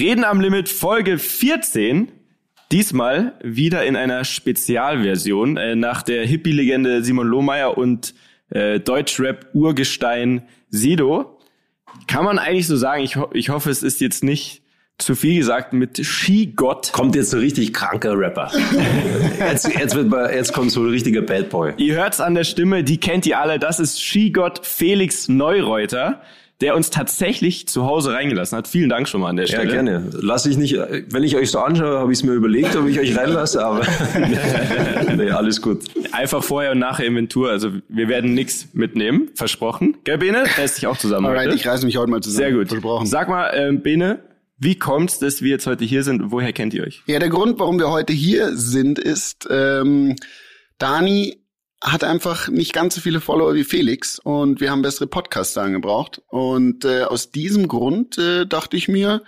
Reden am Limit Folge 14. Diesmal wieder in einer Spezialversion äh, nach der Hippie-Legende Simon Lohmeier und äh, Deutschrap-Urgestein Sido. Kann man eigentlich so sagen, ich, ho ich hoffe, es ist jetzt nicht zu viel gesagt mit Skigott. Kommt jetzt so richtig kranker Rapper. jetzt, jetzt, wird mal, jetzt kommt so ein richtiger Bad Boy. Ihr hört's an der Stimme, die kennt ihr alle. Das ist Skigott Felix Neureuter der uns tatsächlich zu Hause reingelassen hat. Vielen Dank schon mal an der Stelle. Ja, gerne. Lass ich nicht, wenn ich euch so anschaue, habe ich es mir überlegt, ob ich euch reinlasse, aber nee, alles gut. Einfach vorher und nachher Inventur. Also wir werden nichts mitnehmen, versprochen. Gell, Bene? Reiß dich auch zusammen Alright, heute. ich reiße mich heute mal zusammen. Sehr gut. Versprochen. Sag mal, ähm, Bene, wie kommt's, dass wir jetzt heute hier sind? Woher kennt ihr euch? Ja, der Grund, warum wir heute hier sind, ist, ähm, Dani hat einfach nicht ganz so viele Follower wie Felix und wir haben bessere Podcaster angebraucht. Und äh, aus diesem Grund äh, dachte ich mir,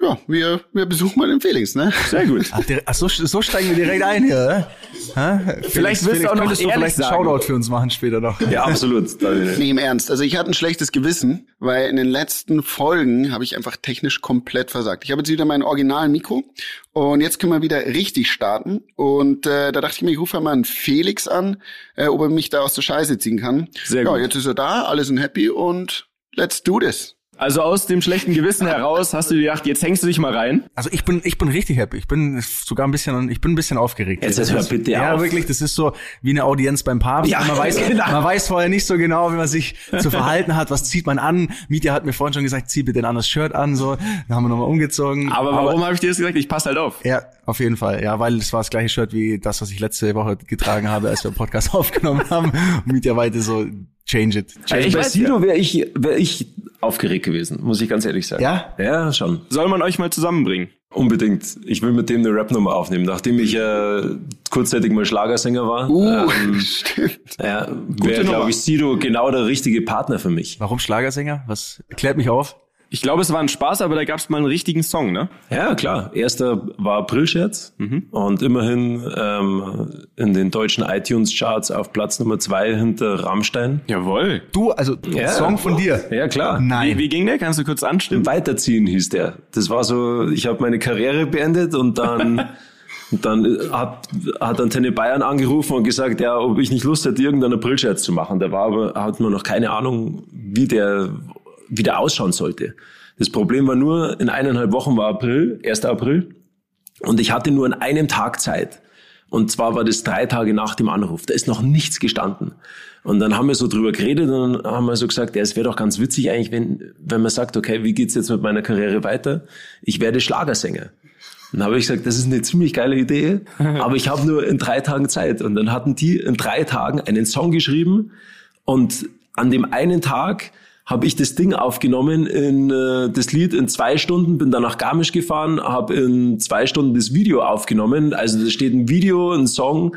ja, wir, wir besuchen mal den Felix, ne? Sehr gut. Ach, der, ach so, so steigen wir direkt ein hier, hä? Vielleicht wirst du auch noch könntest du vielleicht einen sagen. Shoutout für uns machen später noch. Ja, absolut. Nee, im Ernst. Also ich hatte ein schlechtes Gewissen, weil in den letzten Folgen habe ich einfach technisch komplett versagt. Ich habe jetzt wieder mein original Mikro und jetzt können wir wieder richtig starten. Und äh, da dachte ich mir, ich rufe mal einen Felix an, äh, ob er mich da aus der Scheiße ziehen kann. Sehr ja, gut. jetzt ist er da, alle sind happy und let's do this. Also aus dem schlechten Gewissen heraus hast du dir gedacht, jetzt hängst du dich mal rein. Also ich bin, ich bin richtig happy. Ich bin sogar ein bisschen, ich bin ein bisschen aufgeregt. Jetzt Das hör ist- bitte Ja, auf. wirklich, das ist so wie eine Audienz beim Papst. Ja, man weiß, genau. man weiß vorher nicht so genau, wie man sich zu verhalten hat. Was zieht man an? Mietja hat mir vorhin schon gesagt, zieh bitte ein anderes Shirt an, so. Dann haben wir nochmal umgezogen. Aber warum habe ich dir das gesagt? Ich passe halt auf. Ja, auf jeden Fall. Ja, weil es war das gleiche Shirt wie das, was ich letzte Woche getragen habe, als wir den Podcast aufgenommen haben. Und Mietja weiter so, change it. Also ich weiß Sido wäre ich, wär ich aufgeregt gewesen, muss ich ganz ehrlich sagen. Ja? Ja, schon. Soll man euch mal zusammenbringen? Unbedingt. Ich will mit dem eine Rap-Nummer aufnehmen. Nachdem ich äh, kurzzeitig mal Schlagersänger war, Uh, ähm, stimmt. ja, Nummer. wäre, glaube ich, Sido genau der richtige Partner für mich. Warum Schlagersänger? Was klärt mich auf? Ich glaube, es war ein Spaß, aber da gab es mal einen richtigen Song, ne? Ja, klar. Erster war Aprilscherz und immerhin ähm, in den deutschen iTunes-Charts auf Platz Nummer zwei hinter Rammstein. Jawohl. Du, also Ja. Song von dir. Ja, klar. Nein. Wie, wie ging der? Kannst du kurz anstimmen? Weiterziehen hieß der. Das war so, ich habe meine Karriere beendet und dann und dann hat, hat Antenne Bayern angerufen und gesagt, ja, ob ich nicht Lust hätte, irgendeinen Aprilscherz zu machen. Da war aber, hat man noch keine Ahnung, wie der, wie der ausschauen sollte. Das Problem war nur, in eineinhalb Wochen war April, 1. April, und ich hatte nur an einem Tag Zeit. Und zwar war das drei Tage nach dem Anruf. Da ist noch nichts gestanden. Und dann haben wir so drüber geredet und dann haben wir so gesagt, ja, es wäre doch ganz witzig eigentlich, wenn, wenn man sagt, okay, wie geht's jetzt mit meiner Karriere weiter? Ich werde Schlagersänger. Dann habe ich gesagt, das ist eine ziemlich geile Idee, aber ich habe nur in drei Tagen Zeit. Und dann hatten die in drei Tagen einen Song geschrieben und an dem einen Tag habe ich das Ding aufgenommen, in äh, das Lied in zwei Stunden, bin dann nach Garmisch gefahren, habe in zwei Stunden das Video aufgenommen. Also da steht ein Video, ein Song,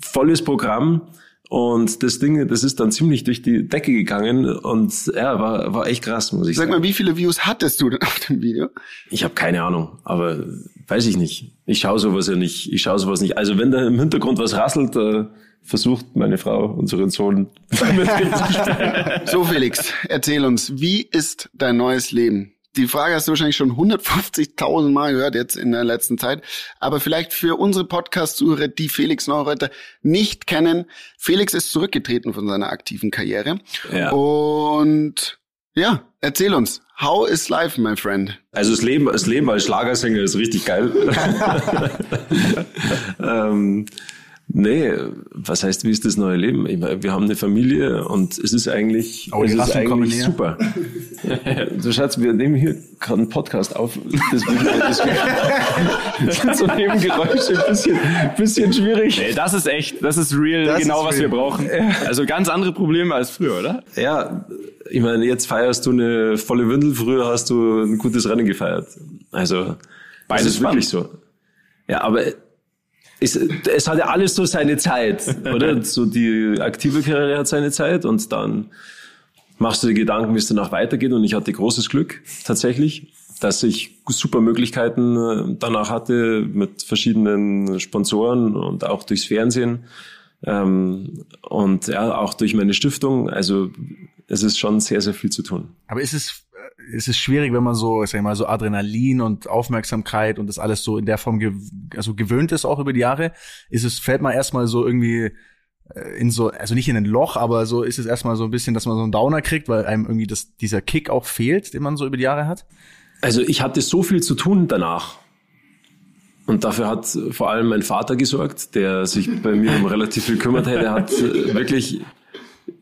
volles Programm. Und das Ding, das ist dann ziemlich durch die Decke gegangen und ja, war, war echt krass, muss ich Sag sagen. mal, wie viele Views hattest du denn auf dem Video? Ich habe keine Ahnung, aber weiß ich nicht. Ich schaue sowas ja nicht. Ich schaue sowas nicht. Also wenn da im Hintergrund was rasselt, äh, versucht meine Frau unseren Sohn. So, Felix, erzähl uns, wie ist dein neues Leben? Die Frage hast du wahrscheinlich schon 150.000 Mal gehört jetzt in der letzten Zeit. Aber vielleicht für unsere Podcast-Zuhörer, die Felix Neureuter nicht kennen. Felix ist zurückgetreten von seiner aktiven Karriere. Ja. Und ja, erzähl uns. How is life, my friend? Also das Leben, das Leben als Schlagersänger ist richtig geil. ähm, nee, was heißt, wie ist das neue Leben? Ich meine, wir haben eine Familie und es ist eigentlich, Oh, es ist eigentlich super. du Schatz, wir nehmen hier gerade einen Podcast auf. Deswegen, deswegen das sind so Nebengeräusche ein bisschen, bisschen schwierig. Ey, das ist echt, das ist real, Das genau ist was real. wir brauchen. Also ganz andere Probleme als früher, oder? Ja, ich meine, jetzt feierst du eine volle Windel, früher hast du ein gutes Rennen gefeiert. Also, Beides das ist wirklich so. Ja, aber es, es hat ja alles so seine Zeit, oder? So die aktive Karriere hat seine Zeit und dann machst du dir Gedanken, wie es danach weitergeht und ich hatte großes Glück, tatsächlich, dass ich super Möglichkeiten äh, danach hatte mit verschiedenen Sponsoren und auch durchs Fernsehen. Ähm, und ja, auch durch meine Stiftung. Also es ist schon sehr, sehr viel zu tun. Aber ist es, es ist schwierig, wenn man so, sag ich mal, so Adrenalin und Aufmerksamkeit und das alles so in der Form gew also gewöhnt ist auch über die Jahre, ist es, fällt man erstmal so irgendwie äh, in so, also nicht in ein Loch, aber so ist es erstmal so ein bisschen, dass man so einen Downer kriegt, weil einem irgendwie das, dieser Kick auch fehlt, den man so über die Jahre hat. Also ich hatte so viel zu tun danach. Und dafür hat vor allem mein Vater gesorgt, der sich bei mir um relativ viel kümmert hat. Er hat äh, wirklich,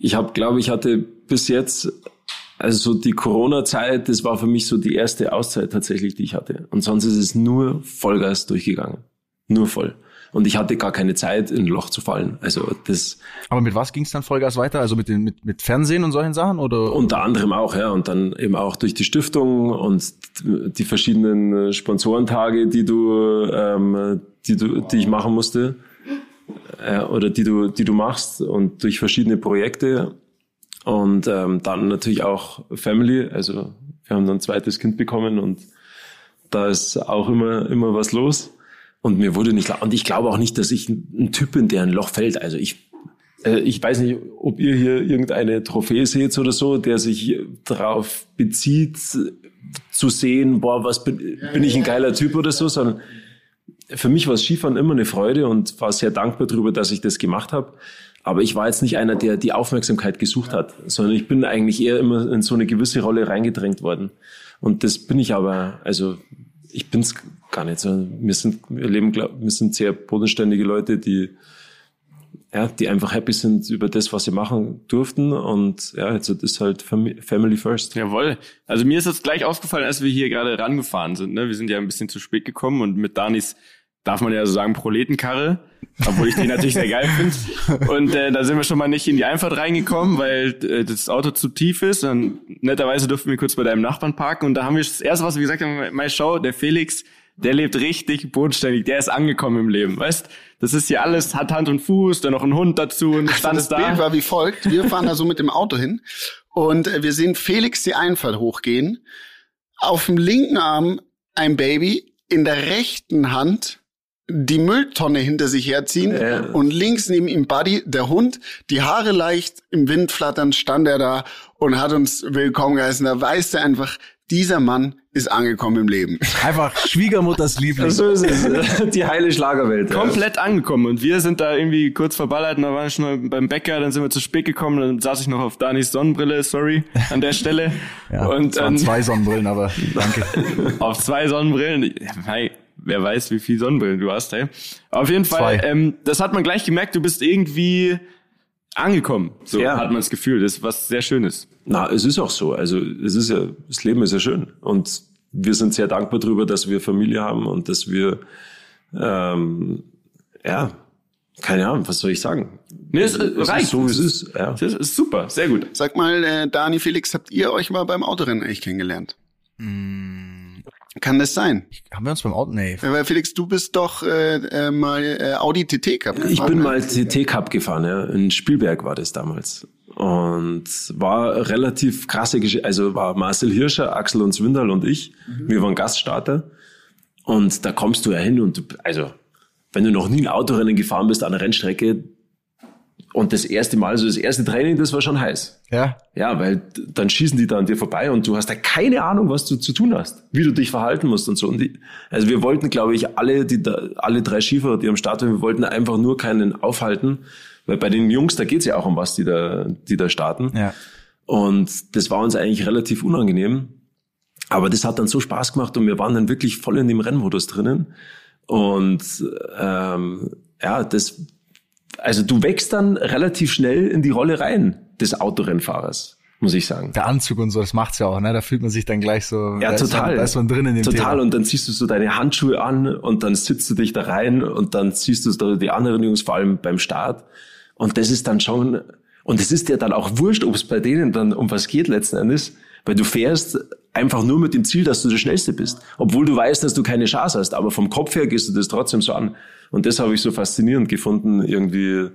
ich habe, glaube ich, hatte bis jetzt, also so die Corona-Zeit, das war für mich so die erste Auszeit tatsächlich, die ich hatte. Und sonst ist es nur Vollgas durchgegangen. Nur voll. Und ich hatte gar keine Zeit, in ein Loch zu fallen. Also das. Aber mit was ging es dann Vollgas weiter? Also mit, den, mit, mit Fernsehen und solchen Sachen? Oder? Unter anderem auch, ja. Und dann eben auch durch die Stiftung und die verschiedenen Sponsorentage, die du, ähm, die du, die ich machen musste. Äh, oder die du, die du machst und durch verschiedene Projekte. Und ähm, dann natürlich auch Family. Also wir haben dann ein zweites Kind bekommen und da ist auch immer, immer was los. Und mir wurde nicht, und ich glaube auch nicht, dass ich ein Typ bin, der ein Loch fällt. Also ich, äh, ich weiß nicht, ob ihr hier irgendeine Trophäe seht oder so, der sich darauf bezieht, zu sehen, boah, was bin, bin ich ein geiler Typ oder so, sondern für mich war Skifahren immer eine Freude und war sehr dankbar darüber, dass ich das gemacht habe. Aber ich war jetzt nicht einer, der die Aufmerksamkeit gesucht hat, sondern ich bin eigentlich eher immer in so eine gewisse Rolle reingedrängt worden. Und das bin ich aber, also ich bin's gar nicht. Wir sind, wir leben, wir sind sehr bodenständige Leute, die, ja, die einfach happy sind über das, was sie machen durften. Und ja, jetzt ist halt Family First. Jawohl. Also mir ist das gleich aufgefallen, als wir hier gerade rangefahren sind. Ne? Wir sind ja ein bisschen zu spät gekommen und mit Danis darf man ja so sagen, Proletenkarre, obwohl ich die natürlich sehr geil finde. Und äh, da sind wir schon mal nicht in die Einfahrt reingekommen, weil äh, das Auto zu tief ist. Und netterweise durften wir kurz bei deinem Nachbarn parken. Und da haben wir das erste, was wir gesagt haben, meine Show, der Felix, der lebt richtig bodenständig, der ist angekommen im Leben, weißt? Das ist hier alles, hat Hand und Fuß, dann noch ein Hund dazu und stand das da. Bild war wie folgt. Wir fahren da so mit dem Auto hin und äh, wir sehen Felix die Einfahrt hochgehen. Auf dem linken Arm ein Baby, in der rechten Hand die Mülltonne hinter sich herziehen Ja. und links neben ihm Buddy, der Hund, die Haare leicht im Wind flattern, stand er da und hat uns willkommen geheißen. Da weißt du einfach, dieser Mann ist angekommen im Leben. Einfach Schwiegermutters Liebling. So ist es. Die heile Schlagerwelt. ja. Komplett angekommen und wir sind da irgendwie kurz verballert und da waren wir schon mal beim Bäcker, dann sind wir zu spät gekommen, dann saß ich noch auf Danis Sonnenbrille, sorry, an der Stelle. Ja, und es waren ähm, zwei Sonnenbrillen, aber danke. auf zwei Sonnenbrillen. Ja, Hey, wer weiß, wie viel Sonnenbrillen du hast, hey. Auf jeden Fall, Zwei. ähm, das hat man gleich gemerkt, du bist irgendwie angekommen. So Ja. hat man das Gefühl, das ist was sehr Schönes. Na, es ist auch so. Also es ist ja, das Leben ist ja schön. Und wir sind sehr dankbar darüber, dass wir Familie haben und dass wir ähm, ja, keine Ahnung, was soll ich sagen? Nee, es, äh, Es reicht. ist so, wie es ist. Ja. Das ist super, sehr gut. Sag mal, äh, Dani, Felix, habt ihr euch mal beim Autorennen eigentlich kennengelernt? Kann das sein? Haben wir uns beim Auto? Nee. Weil Felix, du bist doch äh, äh, mal äh, Audi TT Cup gefahren. Ich bin ne? mal TT Cup gefahren, ja. In Spielberg war das damals. Und war relativ krasse Geschichte. Also war Marcel Hirscher, Axel und Swindal und ich. Wir waren Gaststarter. Und da kommst du ja hin und du, also, wenn du noch nie ein Autorennen gefahren bist an der Rennstrecke und das erste Mal, also das erste Training, das war schon heiß. Ja? Ja, weil dann schießen die da an dir vorbei und du hast da keine Ahnung, was du zu tun hast, wie du dich verhalten musst und so. Und die, also wir wollten, glaube ich, alle, die da, alle drei Skifahrer, die am Start waren, wir wollten einfach nur keinen aufhalten, weil bei den Jungs, da geht's ja auch um was, die da, die da starten. Ja. Und das war uns eigentlich relativ unangenehm. Aber das hat dann so Spaß gemacht und wir waren dann wirklich voll in dem Rennmodus drinnen. Und ähm, ja, das, also du wächst dann relativ schnell in die Rolle rein des Autorennfahrers, muss ich sagen. Der Anzug und so, das macht's ja auch, ne? Da fühlt man sich dann gleich so. Ja, total. Man, da ist man drin in dem Total. Thema. Und dann ziehst du so deine Handschuhe an und dann sitzt du dich da rein und dann siehst du da die anderen Jungs, vor allem beim Start. Und das ist dann schon, und es ist dir dann auch wurscht, ob es bei denen dann um was geht letzten Endes, weil du fährst einfach nur mit dem Ziel, dass du der Schnellste bist. Obwohl du weißt, dass du keine Chance hast. Aber vom Kopf her gehst du das trotzdem so an. Und das habe ich so faszinierend gefunden, irgendwie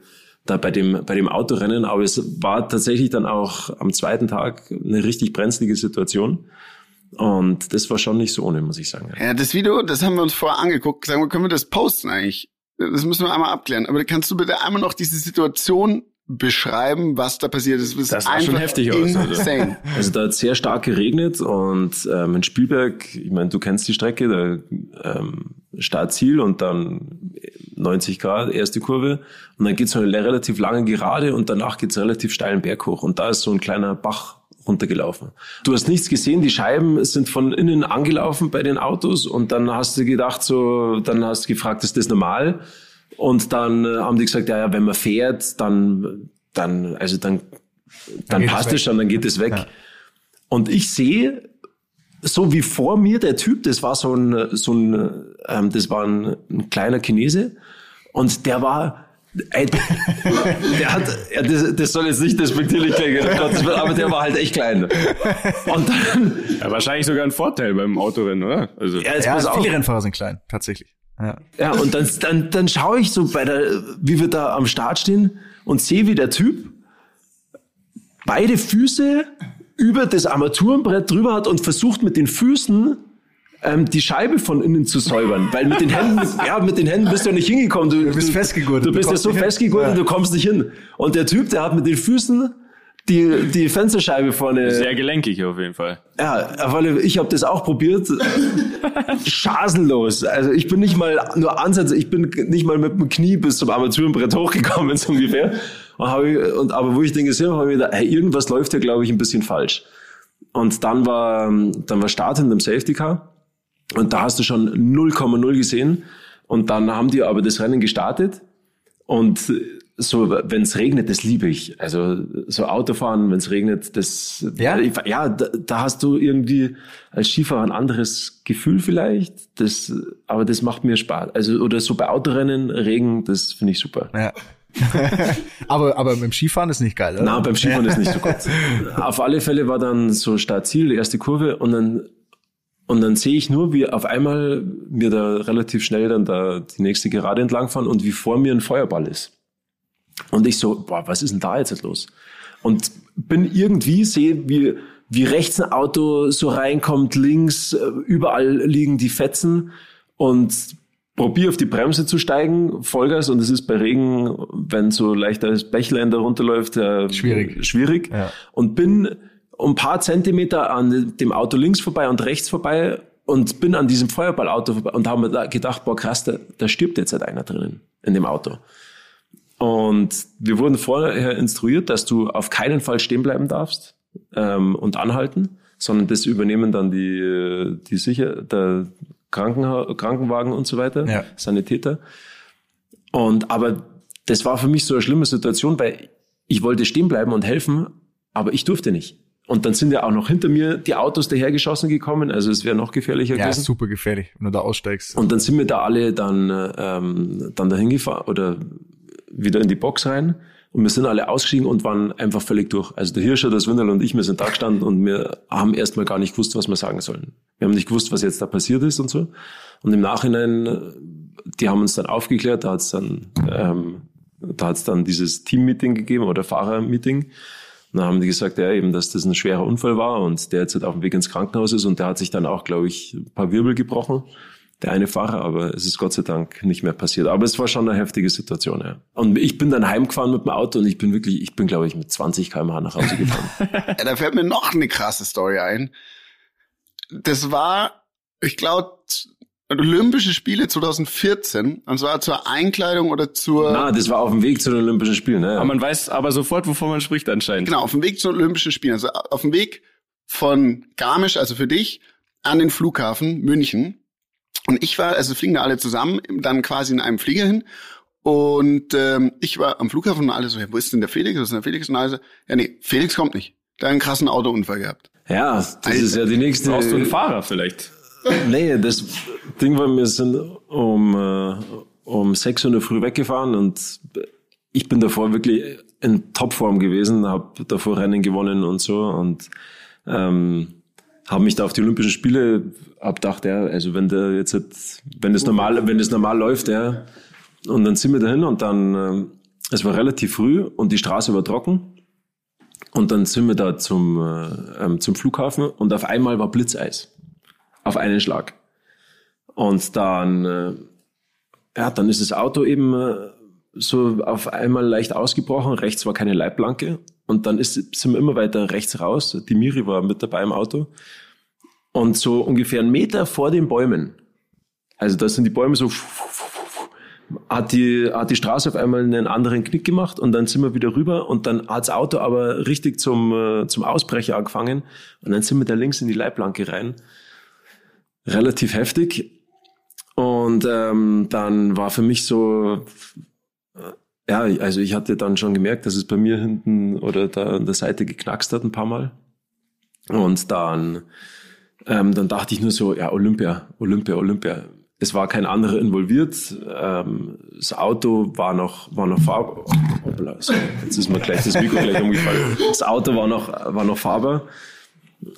da bei dem, bei dem Autorennen. Aber es war tatsächlich dann auch am zweiten Tag eine richtig brenzlige Situation. Und das war schon nicht so ohne, muss ich sagen. Ja, das Video, das haben wir uns vorher angeguckt. Sagen wir, können wir das posten eigentlich? Das müssen wir einmal abklären. Aber kannst du bitte einmal noch diese Situation beschreiben, was da passiert ist. Das sah schon heftig aus, also. insane. Also da hat sehr stark geregnet und ähm, in Spielberg, ich meine, du kennst die Strecke, da ähm, Startziel und dann 90 Grad, erste Kurve und dann geht's so eine relativ lange Gerade und danach geht's relativ steilen Berg hoch und da ist so ein kleiner Bach runtergelaufen. Du hast nichts gesehen, die Scheiben sind von innen angelaufen bei den Autos und dann hast du gedacht so, dann hast du gefragt, ist das normal? Und dann äh, haben die gesagt, ja, ja, wenn man fährt, dann, dann, also dann, dann, es passt es schon, dann geht es weg. Ja. Und ich sehe, so wie vor mir der Typ, das war so ein, so ein, ähm, das war ein, ein kleiner Chinese und der war, ey, der hat, ja, das, das soll jetzt nicht despektierlich klingen, aber der war halt echt klein. Und dann, Ja, wahrscheinlich sogar ein Vorteil beim Autorennen, oder? Also, ja, jetzt Ja, auf. viele Rennfahrer sind klein, tatsächlich. Ja. Ja, und dann, dann, dann schaue ich so bei der, wie wir da am Start stehen und sehe, wie der Typ beide Füße über das Armaturenbrett drüber hat und versucht mit den Füßen ähm, die Scheibe von innen zu säubern. Weil mit den Händen, ja, mit den Händen bist du ja nicht hingekommen. Du, bist festgegurtet. Du bist Du ja so festgegurtet, Ja. du kommst nicht hin. Und der Typ, der hat mit den Füßen die, die Fensterscheibe vorne sehr gelenkig auf jeden Fall. ja, alle- ich habe das auch probiert. Schasenlos. Also ich bin nicht mal nur Ansatz, ich bin nicht mal mit dem Knie bis zum Armaturenbrett hochgekommen, so ungefähr. Und hab ich, und, aber wo ich den gesehen habe, habe ich gedacht, hey, irgendwas läuft hier, glaube ich, ein bisschen falsch. Und dann war, dann war Start in dem Safety Car. Und da hast du schon 0,0 gesehen. Und dann haben die aber das Rennen gestartet. Und so, wenn es regnet, das liebe ich. Also so Autofahren, wenn es regnet, das Ja? ja, da, da hast du irgendwie als Skifahrer ein anderes Gefühl vielleicht. Das, aber das macht mir Spaß. Also oder so bei Autorennen, Regen, das finde ich super. Ja. aber, aber dem Skifahren ist nicht geil, oder? Na, beim Skifahren ist nicht so gut. Auf alle Fälle war dann so Startziel, die erste Kurve und dann und dann sehe ich nur, wie auf einmal mir da relativ schnell dann da die nächste Gerade entlangfahren und wie vor mir ein Feuerball ist. Und ich so, boah, was ist denn da jetzt los? Und bin irgendwie, sehe, wie, wie rechts ein Auto so reinkommt, links, äh, überall liegen die Fetzen und probiere auf die Bremse zu steigen, Vollgas, und es ist bei Regen, wenn so leichtes Bächlein da runterläuft, äh, Schwierig. schwierig. Ja. Und bin um ein paar Zentimeter an dem Auto links vorbei und rechts vorbei und bin an diesem Feuerballauto vorbei und habe mir da gedacht, boah krass, da, da stirbt jetzt halt einer drinnen in dem Auto. Und wir wurden vorher instruiert, dass du auf keinen Fall stehen bleiben darfst ähm, und anhalten, sondern das übernehmen dann die, die sicher, der Krankenha Krankenwagen und so weiter, Ja. Sanitäter. Und aber das war für mich so eine schlimme Situation, weil ich wollte stehen bleiben und helfen, aber ich durfte nicht. Und dann sind ja auch noch hinter mir die Autos dahergeschossen gekommen, also es wäre noch gefährlicher Ja, gewesen. ist super gefährlich, wenn du da aussteigst. Und dann sind wir da alle dann, ähm, dann dahin gefahren oder wieder in die Box rein. Und wir sind alle ausgestiegen und waren einfach völlig durch. Also der Hirscher, das Winderl und ich, wir sind da gestanden und wir haben erstmal gar nicht gewusst, was wir sagen sollen. Wir haben nicht gewusst, was jetzt da passiert ist und so. Und im Nachhinein, die haben uns dann aufgeklärt, da hat's dann, ähm, da hat's dann dieses Team-Meeting gegeben oder Fahrer-Meeting. Dann haben die gesagt, ja, eben, dass das ein schwerer Unfall war und der jetzt halt auf dem Weg ins Krankenhaus ist und der hat sich dann auch, glaube ich, ein paar Wirbel gebrochen. Der eine Fahrer, aber es ist Gott sei Dank nicht mehr passiert. Aber es war schon eine heftige Situation, ja. Und ich bin dann heimgefahren mit dem Auto und ich bin wirklich, ich bin, glaube ich, mit 20 km/h nach Hause gefahren. Ja, da fällt mir noch eine krasse Story ein. Das war, ich glaube, Olympische Spiele 2014. Und zwar zur Einkleidung oder zur, Na, das war auf dem Weg zu den Olympischen Spielen, ne? Aber man weiß aber sofort, wovon man spricht anscheinend. genau, auf dem Weg zu den Olympischen Spielen. Also auf dem Weg von Garmisch, also für dich, an den Flughafen München. Und ich war, also fliegen da alle zusammen, dann quasi in einem Flieger hin. Und ähm, ich war am Flughafen und alle so, ja, wo ist denn der Felix? Wo ist denn der Felix? Und alle so, ja nee, Felix kommt nicht. Der hat einen krassen Autounfall gehabt. Ja, das ist ja die nächste. Brauchst du einen Fahrer vielleicht? Nee, das Ding war, wir sind um, äh, um 6 Uhr in der Früh weggefahren und ich bin davor wirklich in Topform gewesen, habe davor Rennen gewonnen und so und ähm, habe mich da auf die Olympischen Spiele, hab gedacht, ja, also wenn der jetzt, halt- wenn das normal, wenn das normal läuft, ja, und dann sind wir dahin und dann, ähm, es war relativ früh und die Straße war trocken und dann sind wir da zum, äh, ähm, zum Flughafen und auf einmal war Blitzeis auf einen Schlag. Und dann, äh, ja, dann ist das Auto eben äh, so auf einmal leicht ausgebrochen. Rechts war keine Leitplanke. Und dann ist, sind wir immer weiter rechts raus. Die Miri war mit dabei im Auto. Und so ungefähr einen Meter vor den Bäumen, also da sind die Bäume so, hat die, hat die Straße auf einmal einen anderen Knick gemacht und dann sind wir wieder rüber und dann hat das Auto aber richtig zum, äh, zum Ausbrecher angefangen und dann sind wir da links in die Leitplanke rein. Relativ heftig. Und ähm, dann war für mich so, ja, also ich hatte dann schon gemerkt, dass es bei mir hinten oder da an der Seite geknackst hat ein paar Mal. Und dann, ähm, dann dachte ich nur so, ja, Olympia, Olympia, Olympia. Es war kein anderer involviert. Ähm, das Auto war noch, war noch fahrbar. Hoppla, so, jetzt ist mir gleich das Mikro gleich umgefallen. Das Auto war noch, war noch fahrbar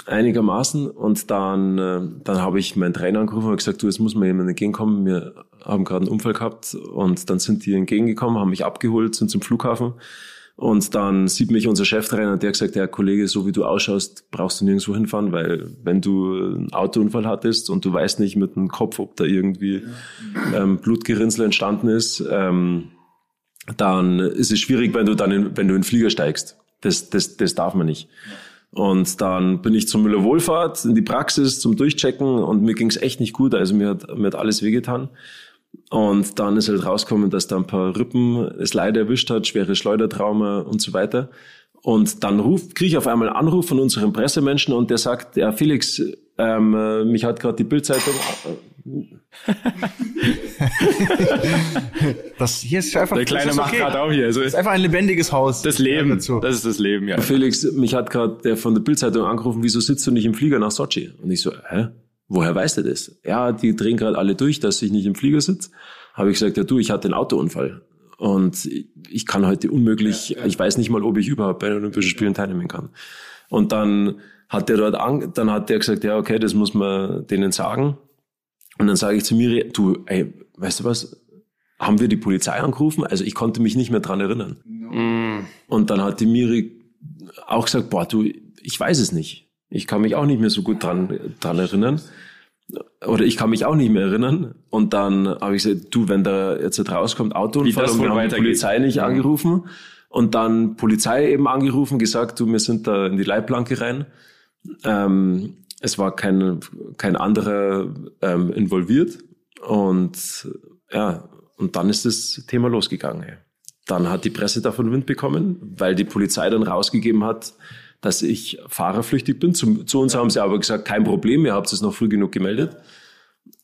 einigermaßen. Und dann, äh, dann habe ich meinen Trainer angerufen und gesagt, du, jetzt muss mir jemand entgegenkommen. Wir haben gerade einen Unfall gehabt und dann sind die entgegengekommen, haben mich abgeholt, sind zum Flughafen. Und dann sieht mich unser Cheftrainer und der hat gesagt, ja Kollege, so wie du ausschaust, brauchst du nirgendwo hinfahren, weil wenn du einen Autounfall hattest und du weißt nicht mit dem Kopf, ob da irgendwie ähm, Blutgerinnsel entstanden ist, ähm, dann ist es schwierig, wenn du dann in, wenn du in den Flieger steigst. Das, das, das darf man nicht. Und dann bin ich zum Müller Wohlfahrt in die Praxis zum Durchchecken und mir ging es echt nicht gut. Also mir hat, mir hat alles wehgetan. Und dann ist halt rausgekommen, dass da ein paar Rippen es leider erwischt hat, schwere Schleudertrauma und so weiter. Und dann ruf, kriege ich auf einmal einen Anruf von unserem Pressemenschen und der sagt, ja Felix, ähm, äh, mich hat gerade die Bildzeitung. das hier ist einfach. Der Kleine macht okay. gerade auch hier. Also Das ist einfach ein lebendiges Haus. das Leben. Dazu. Das ist das Leben, ja. Felix, mich hat gerade der von der Bildzeitung angerufen, wieso sitzt du nicht im Flieger nach Sochi? Und ich so, hä? Woher weißt du das? Ja, die drehen gerade alle durch, dass ich nicht im Flieger sitze. Habe ich gesagt, ja du, ich hatte einen Autounfall. Und ich kann heute unmöglich, ich weiß nicht mal, ob ich überhaupt bei den Olympischen Spielen teilnehmen kann. Und dann hat der dort an, dann hat der gesagt, ja, okay, das muss man denen sagen. Und dann sage ich zu Miri, du, ey, weißt du was? Haben wir die Polizei angerufen? Also ich konnte mich nicht mehr dran erinnern. Mm. Und dann hat die Miri auch gesagt, boah, du, ich weiß es nicht. Ich kann mich auch nicht mehr so gut dran, dran erinnern. Oder ich kann mich auch nicht mehr erinnern. Und dann habe ich gesagt, du, wenn da jetzt rauskommt, Autounfall das und wir haben die. Polizei nicht angerufen. Und dann Polizei eben angerufen, gesagt, du, wir sind da in die Leitplanke rein. Ähm, es war kein, kein anderer ähm, involviert. Und ja, und dann ist das Thema losgegangen. Dann hat die Presse davon Wind bekommen, weil die Polizei dann rausgegeben hat, dass ich fahrerflüchtig bin. Zu, zu uns haben sie aber gesagt, kein Problem, ihr habt es noch früh genug gemeldet.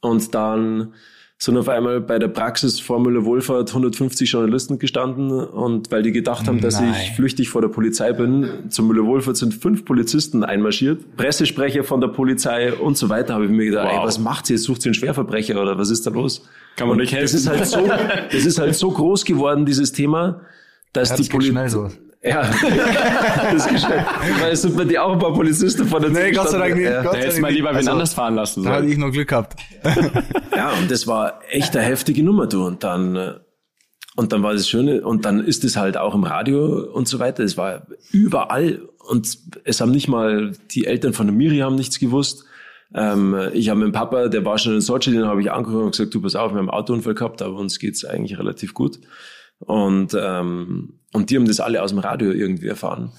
Und dann sind auf einmal bei der Praxis Formula Wohlfahrt 150 Journalisten gestanden und weil die gedacht haben, dass Nein. ich flüchtig vor der Polizei bin, zum Müller Wohlfahrt sind fünf Polizisten einmarschiert, Pressesprecher von der Polizei und so weiter, habe ich mir gedacht, Wow. ey, was macht ihr? Sucht ihr einen Schwerverbrecher oder was ist da los? Kann man Und nicht Das helfen. ist halt so, das ist halt so groß geworden, dieses Thema, dass Ja, die das Polizei, so. Ja, das ist schnell. Weil es sind bei dir auch ein paar Polizisten von der Nee, Gott sei Dank nicht. Ja. Gott Da sei hättest Dank mal lieber wen Also, anders fahren lassen Da hatte ich noch Glück gehabt. Ja, und das war echt eine heftige Nummer, du. Und dann, äh, und dann war das Schöne, und dann ist es halt auch im Radio und so weiter. Es war überall. Und es haben nicht mal, die Eltern von der Miri haben nichts gewusst. Ähm, ich habe meinen Papa, der war schon in Sochi, den habe ich angerufen und gesagt, du pass auf, wir haben einen Autounfall gehabt, aber uns geht's eigentlich relativ gut. Und, ähm, und die haben das alle aus dem Radio irgendwie erfahren.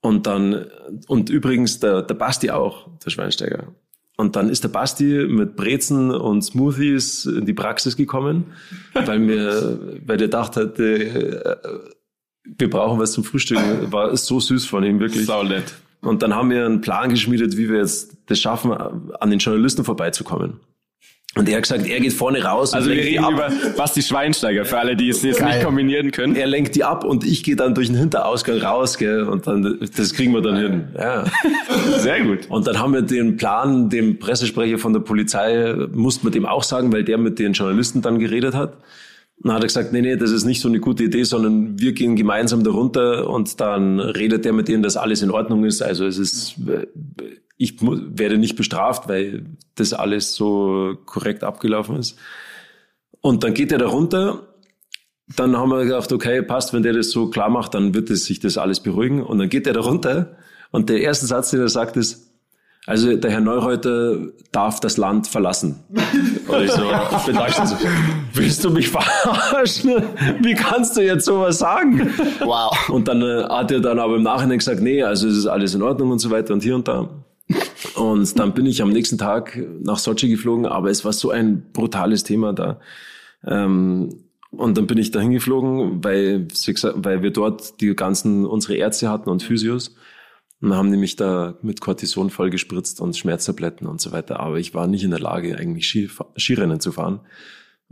Und dann, und übrigens der, der Basti auch, der Schweinsteiger. Und dann ist der Basti mit Brezen und Smoothies in die Praxis gekommen, weil mir, weil der dachte, äh, wir brauchen was zum Frühstück. War so süß von ihm, wirklich. Sau nett. Und dann haben wir einen Plan geschmiedet, wie wir jetzt das schaffen, an den Journalisten vorbeizukommen. Und er hat gesagt, er geht vorne raus. Also und wir lenkt die reden ab. über Basti Schweinsteiger, für alle, die es jetzt nicht kombinieren können. Er lenkt die ab und ich gehe dann durch den Hinterausgang raus, gell, und dann, das kriegen wir dann hin. Ja. Sehr gut. Und dann haben wir den Plan, dem Pressesprecher von der Polizei, mussten wir dem auch sagen, weil der mit den Journalisten dann geredet hat. Dann hat er gesagt, nee, nee, das ist nicht so eine gute Idee, sondern wir gehen gemeinsam da runter und dann redet der mit denen, dass alles in Ordnung ist. Also es ist, ich werde nicht bestraft, weil das alles so korrekt abgelaufen ist. Und dann geht er da runter. Dann haben wir gedacht, okay, passt, wenn der das so klar macht, dann wird es sich das alles beruhigen. Und dann geht er da runter. Und der erste Satz, den er sagt, ist, Also der Herr Neureuter darf das Land verlassen. Und ich so, ich so, willst du mich verarschen? Wie kannst du jetzt sowas sagen? Wow. Und dann äh, hat er dann aber im Nachhinein gesagt, nee, also es ist alles in Ordnung und so weiter und hier und da. Und dann bin ich am nächsten Tag nach Sochi geflogen, aber es war so ein brutales Thema da. Ähm, und dann bin ich da hingeflogen, weil, weil wir dort die ganzen, unsere Ärzte hatten und Physios. Und haben mich da mit Cortison vollgespritzt und Schmerztabletten und so weiter. Aber ich war nicht in der Lage, eigentlich Ski, Skirennen zu fahren.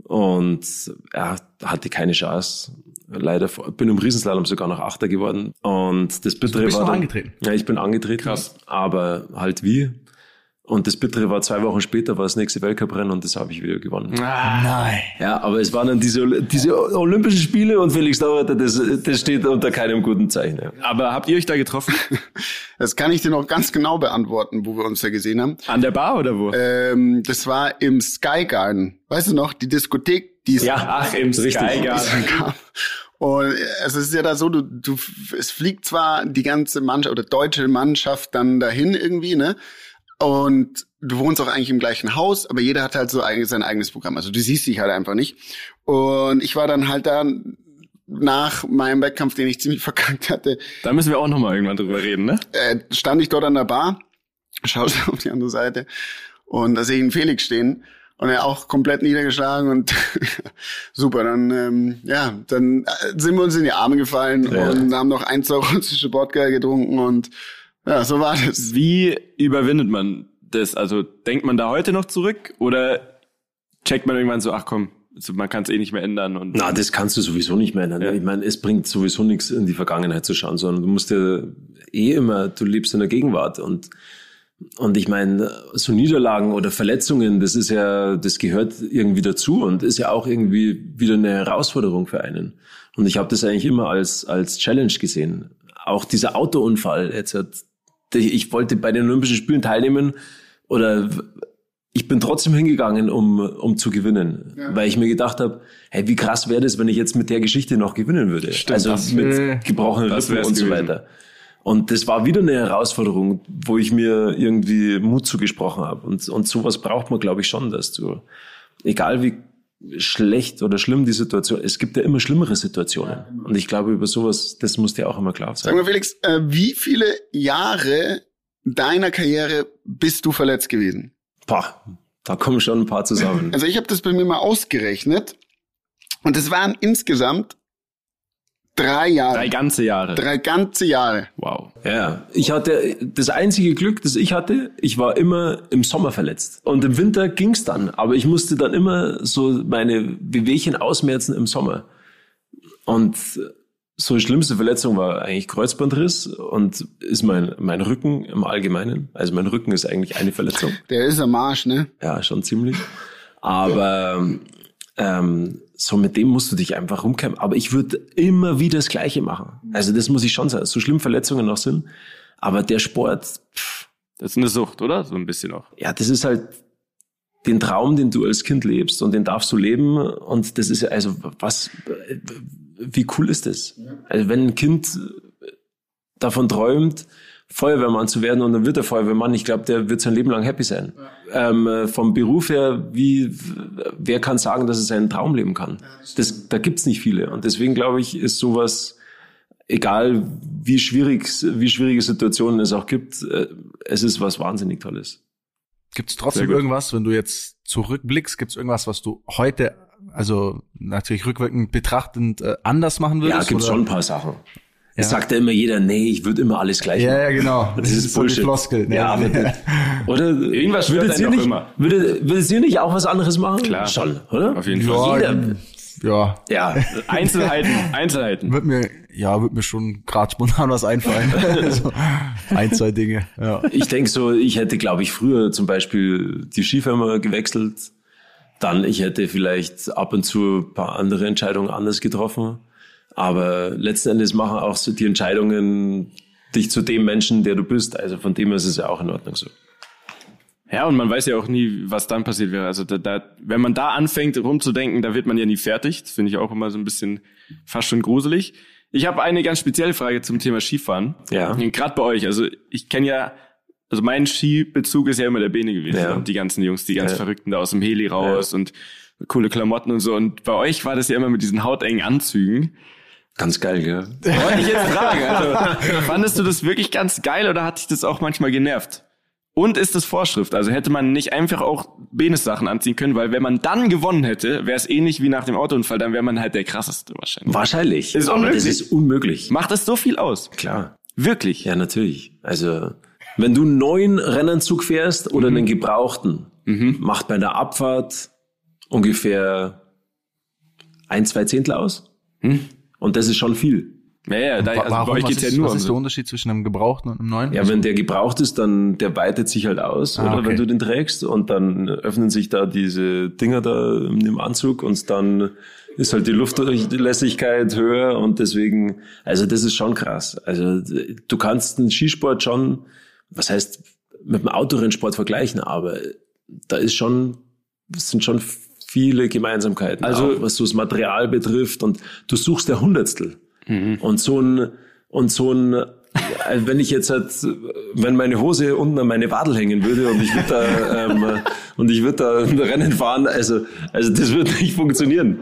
Und er hatte keine Chance. Leider bin im Riesenslalom sogar noch Achter geworden. Und das Bittere bist war dann, angetreten? Ja, ich bin angetreten. Krass. Aber halt wie? Und das Bittere war zwei Wochen später, war das nächste Weltcuprennen und das habe ich wieder gewonnen. Nein. Ja, aber es waren dann diese, diese Olympischen Spiele und Felix Dauerter, das, das steht unter keinem guten Zeichen. Ja. Aber habt ihr euch da getroffen? Das kann ich dir noch ganz genau beantworten, wo wir uns da gesehen haben. An der Bar oder wo? Ähm, das war im Sky Garden. Weißt du noch, die Diskothek, die es ja, ach, im Richtig. Sky Garden. gab. Und es ist ja da so, du, du, es fliegt zwar die ganze Mannschaft oder deutsche Mannschaft dann dahin irgendwie, ne? Und du wohnst auch eigentlich im gleichen Haus, aber jeder hat halt so eigen- sein eigenes Programm. Also du siehst dich halt einfach nicht. Und ich war dann halt da nach meinem Wettkampf, den ich ziemlich verkackt hatte, Da müssen wir auch noch mal irgendwann drüber reden, ne? äh, stand ich dort an der Bar, schaue so auf die andere Seite und da sehe ich einen Felix stehen und er auch komplett niedergeschlagen und super, dann ähm, ja, dann äh, sind wir uns in die Arme gefallen Ja. und haben noch ein, zwei russische Wodka getrunken und ja, so war das. Wie überwindet man das? Also denkt man da heute noch zurück oder checkt man irgendwann so, ach komm, also man kann es eh nicht mehr ändern und Na, das kannst du sowieso nicht mehr ändern. Ja. Ich meine, es bringt sowieso nichts, in die Vergangenheit zu schauen, sondern du musst ja eh immer, du lebst in der Gegenwart und und ich meine, so Niederlagen oder Verletzungen, das ist ja, das gehört irgendwie dazu und ist ja auch irgendwie wieder eine Herausforderung für einen. Und ich habe das eigentlich immer als als Challenge gesehen. Auch dieser Autounfall jetzt hat, ich wollte bei den Olympischen Spielen teilnehmen oder ich bin trotzdem hingegangen, um, um zu gewinnen, weil ich mir gedacht habe, hey, wie krass wäre das, wenn ich jetzt mit der Geschichte noch gewinnen würde. also das mit gebrochenen Rippen und so gewesen. weiter. Und das war wieder eine Herausforderung, wo ich mir irgendwie Mut zugesprochen habe. Und, und sowas braucht man, glaube ich, schon, dass du, egal wie schlecht oder schlimm die Situation, es gibt ja immer schlimmere Situationen. Und ich glaube, über sowas, das muss dir auch immer klar Sag sein. mal Felix, äh, wie viele Jahre deiner Karriere bist du verletzt gewesen? Boah, da kommen schon ein paar zusammen. Also ich habe das bei mir mal ausgerechnet und es waren insgesamt drei Jahre. drei ganze Jahre. Drei ganze Jahre. Wow. Ja, ich hatte das einzige Glück, das ich hatte, ich war immer im Sommer verletzt. Und im Winter ging's dann, aber ich musste dann immer so meine Wehwehchen ausmerzen im Sommer. Und so die schlimmste Verletzung war eigentlich Kreuzbandriss und ist mein, mein Rücken im Allgemeinen. Also mein Rücken ist eigentlich eine Verletzung. Der ist am Arsch, ne? Ja, schon ziemlich. Aber ähm, so mit dem musst du dich einfach rumkämpfen. Aber ich würde immer wieder das Gleiche machen. Also das muss ich schon sagen, so schlimm Verletzungen noch sind. Aber der Sport, pff, Das ist eine Sucht, oder? So ein bisschen auch. ja, das ist halt den Traum, den du als Kind lebst und den darfst du leben. Und das ist ja, also was, wie cool ist das? Also wenn ein Kind davon träumt, Feuerwehrmann zu werden und dann wird er Feuerwehrmann, ich glaube, der wird sein Leben lang happy sein. Ähm, äh, vom Beruf her, wie, wer kann sagen, dass er seinen Traum leben kann? Das, da gibt's nicht viele. Und deswegen glaube ich, ist sowas, egal wie schwierig, wie schwierige Situationen es auch gibt, äh, es ist was wahnsinnig Tolles. Gibt es Sehr trotzdem irgendwas, wenn du jetzt zurückblickst, gibt es irgendwas, was du heute, also natürlich rückwirkend betrachtend, äh, anders machen Ja, würdest? gibt's oder? schon ein paar Sachen. Ja. Es sagt ja immer jeder, nee, ich würde immer alles gleich Ja, machen. ja, genau. Das ist so die Bullshit. Floskel. ne? Ja, aber das- oder Irgendwas stört würdet einen ihr nicht, immer. Würdet, würdet ihr nicht auch was anderes machen? Klar. Schon, oder? Auf jeden Fall. ja, Jeder. ja, Ja, Einzelheiten, Einzelheiten. wird mir, ja, wird mir schon gerade spontan was einfallen. so, ein, zwei Dinge. Ja. ich denke so, ich hätte, glaube ich, früher zum Beispiel die Skifirma gewechselt. Dann, ich hätte vielleicht ab und zu ein paar andere Entscheidungen anders getroffen. Aber letzten Endes machen auch so die Entscheidungen dich zu dem Menschen, der du bist. Also von dem ist es ja auch in Ordnung so. Ja, und man weiß ja auch nie, was dann passiert wäre. Also da, da, wenn man da anfängt rumzudenken, da wird man ja nie fertig. Das finde ich auch immer so ein bisschen fast schon gruselig. Ich habe eine ganz spezielle Frage zum Thema Skifahren. Ja. Gerade bei euch. Also ich kenne ja also mein Skibezug ist ja immer der Bene gewesen. Ja. Und die ganzen Jungs, die ganz Ja. Verrückten da aus dem Heli raus und coole Klamotten und so. Und bei euch war das ja immer mit diesen hautengen Anzügen. Ganz geil, gell? Wollte ich jetzt fragen. Also, fandest du das wirklich ganz geil oder hat dich das auch manchmal genervt? Und ist das Vorschrift? Also hätte man nicht einfach auch Benes-Sachen anziehen können, weil wenn man dann gewonnen hätte, wäre es ähnlich wie nach dem Autounfall, dann wäre man halt der krasseste wahrscheinlich. Wahrscheinlich. Ist aber unmöglich. das ist unmöglich. Macht das so viel aus? Klar. Wirklich? Ja, natürlich. Also, wenn du einen neuen Rennanzug fährst oder einen gebrauchten, macht bei der Abfahrt ungefähr ein, zwei Zehntel aus. Und das ist schon viel. Ja, ja, da, also bei euch was geht's ja ist, nur was ist der. Unterschied zwischen einem gebrauchten und einem neuen? Ja, wenn der gebraucht ist, dann der weitet sich halt aus, Ah, oder okay. wenn du den trägst und dann öffnen sich da diese Dinger da im Anzug und dann ist halt die Luftdurchlässigkeit höher und deswegen, also das ist schon krass. Also du kannst den Skisport schon, was heißt mit dem Autorennsport vergleichen, aber da ist schon, es sind schon viele Gemeinsamkeiten, Also- auch was so das Material betrifft und du suchst der Hundertstel. Und so ein, und so ein, äh, wenn ich jetzt halt, wenn meine Hose unten an meine Wadel hängen würde und ich würde da, ähm, und ich würde da Rennen fahren, also, also das würde nicht funktionieren.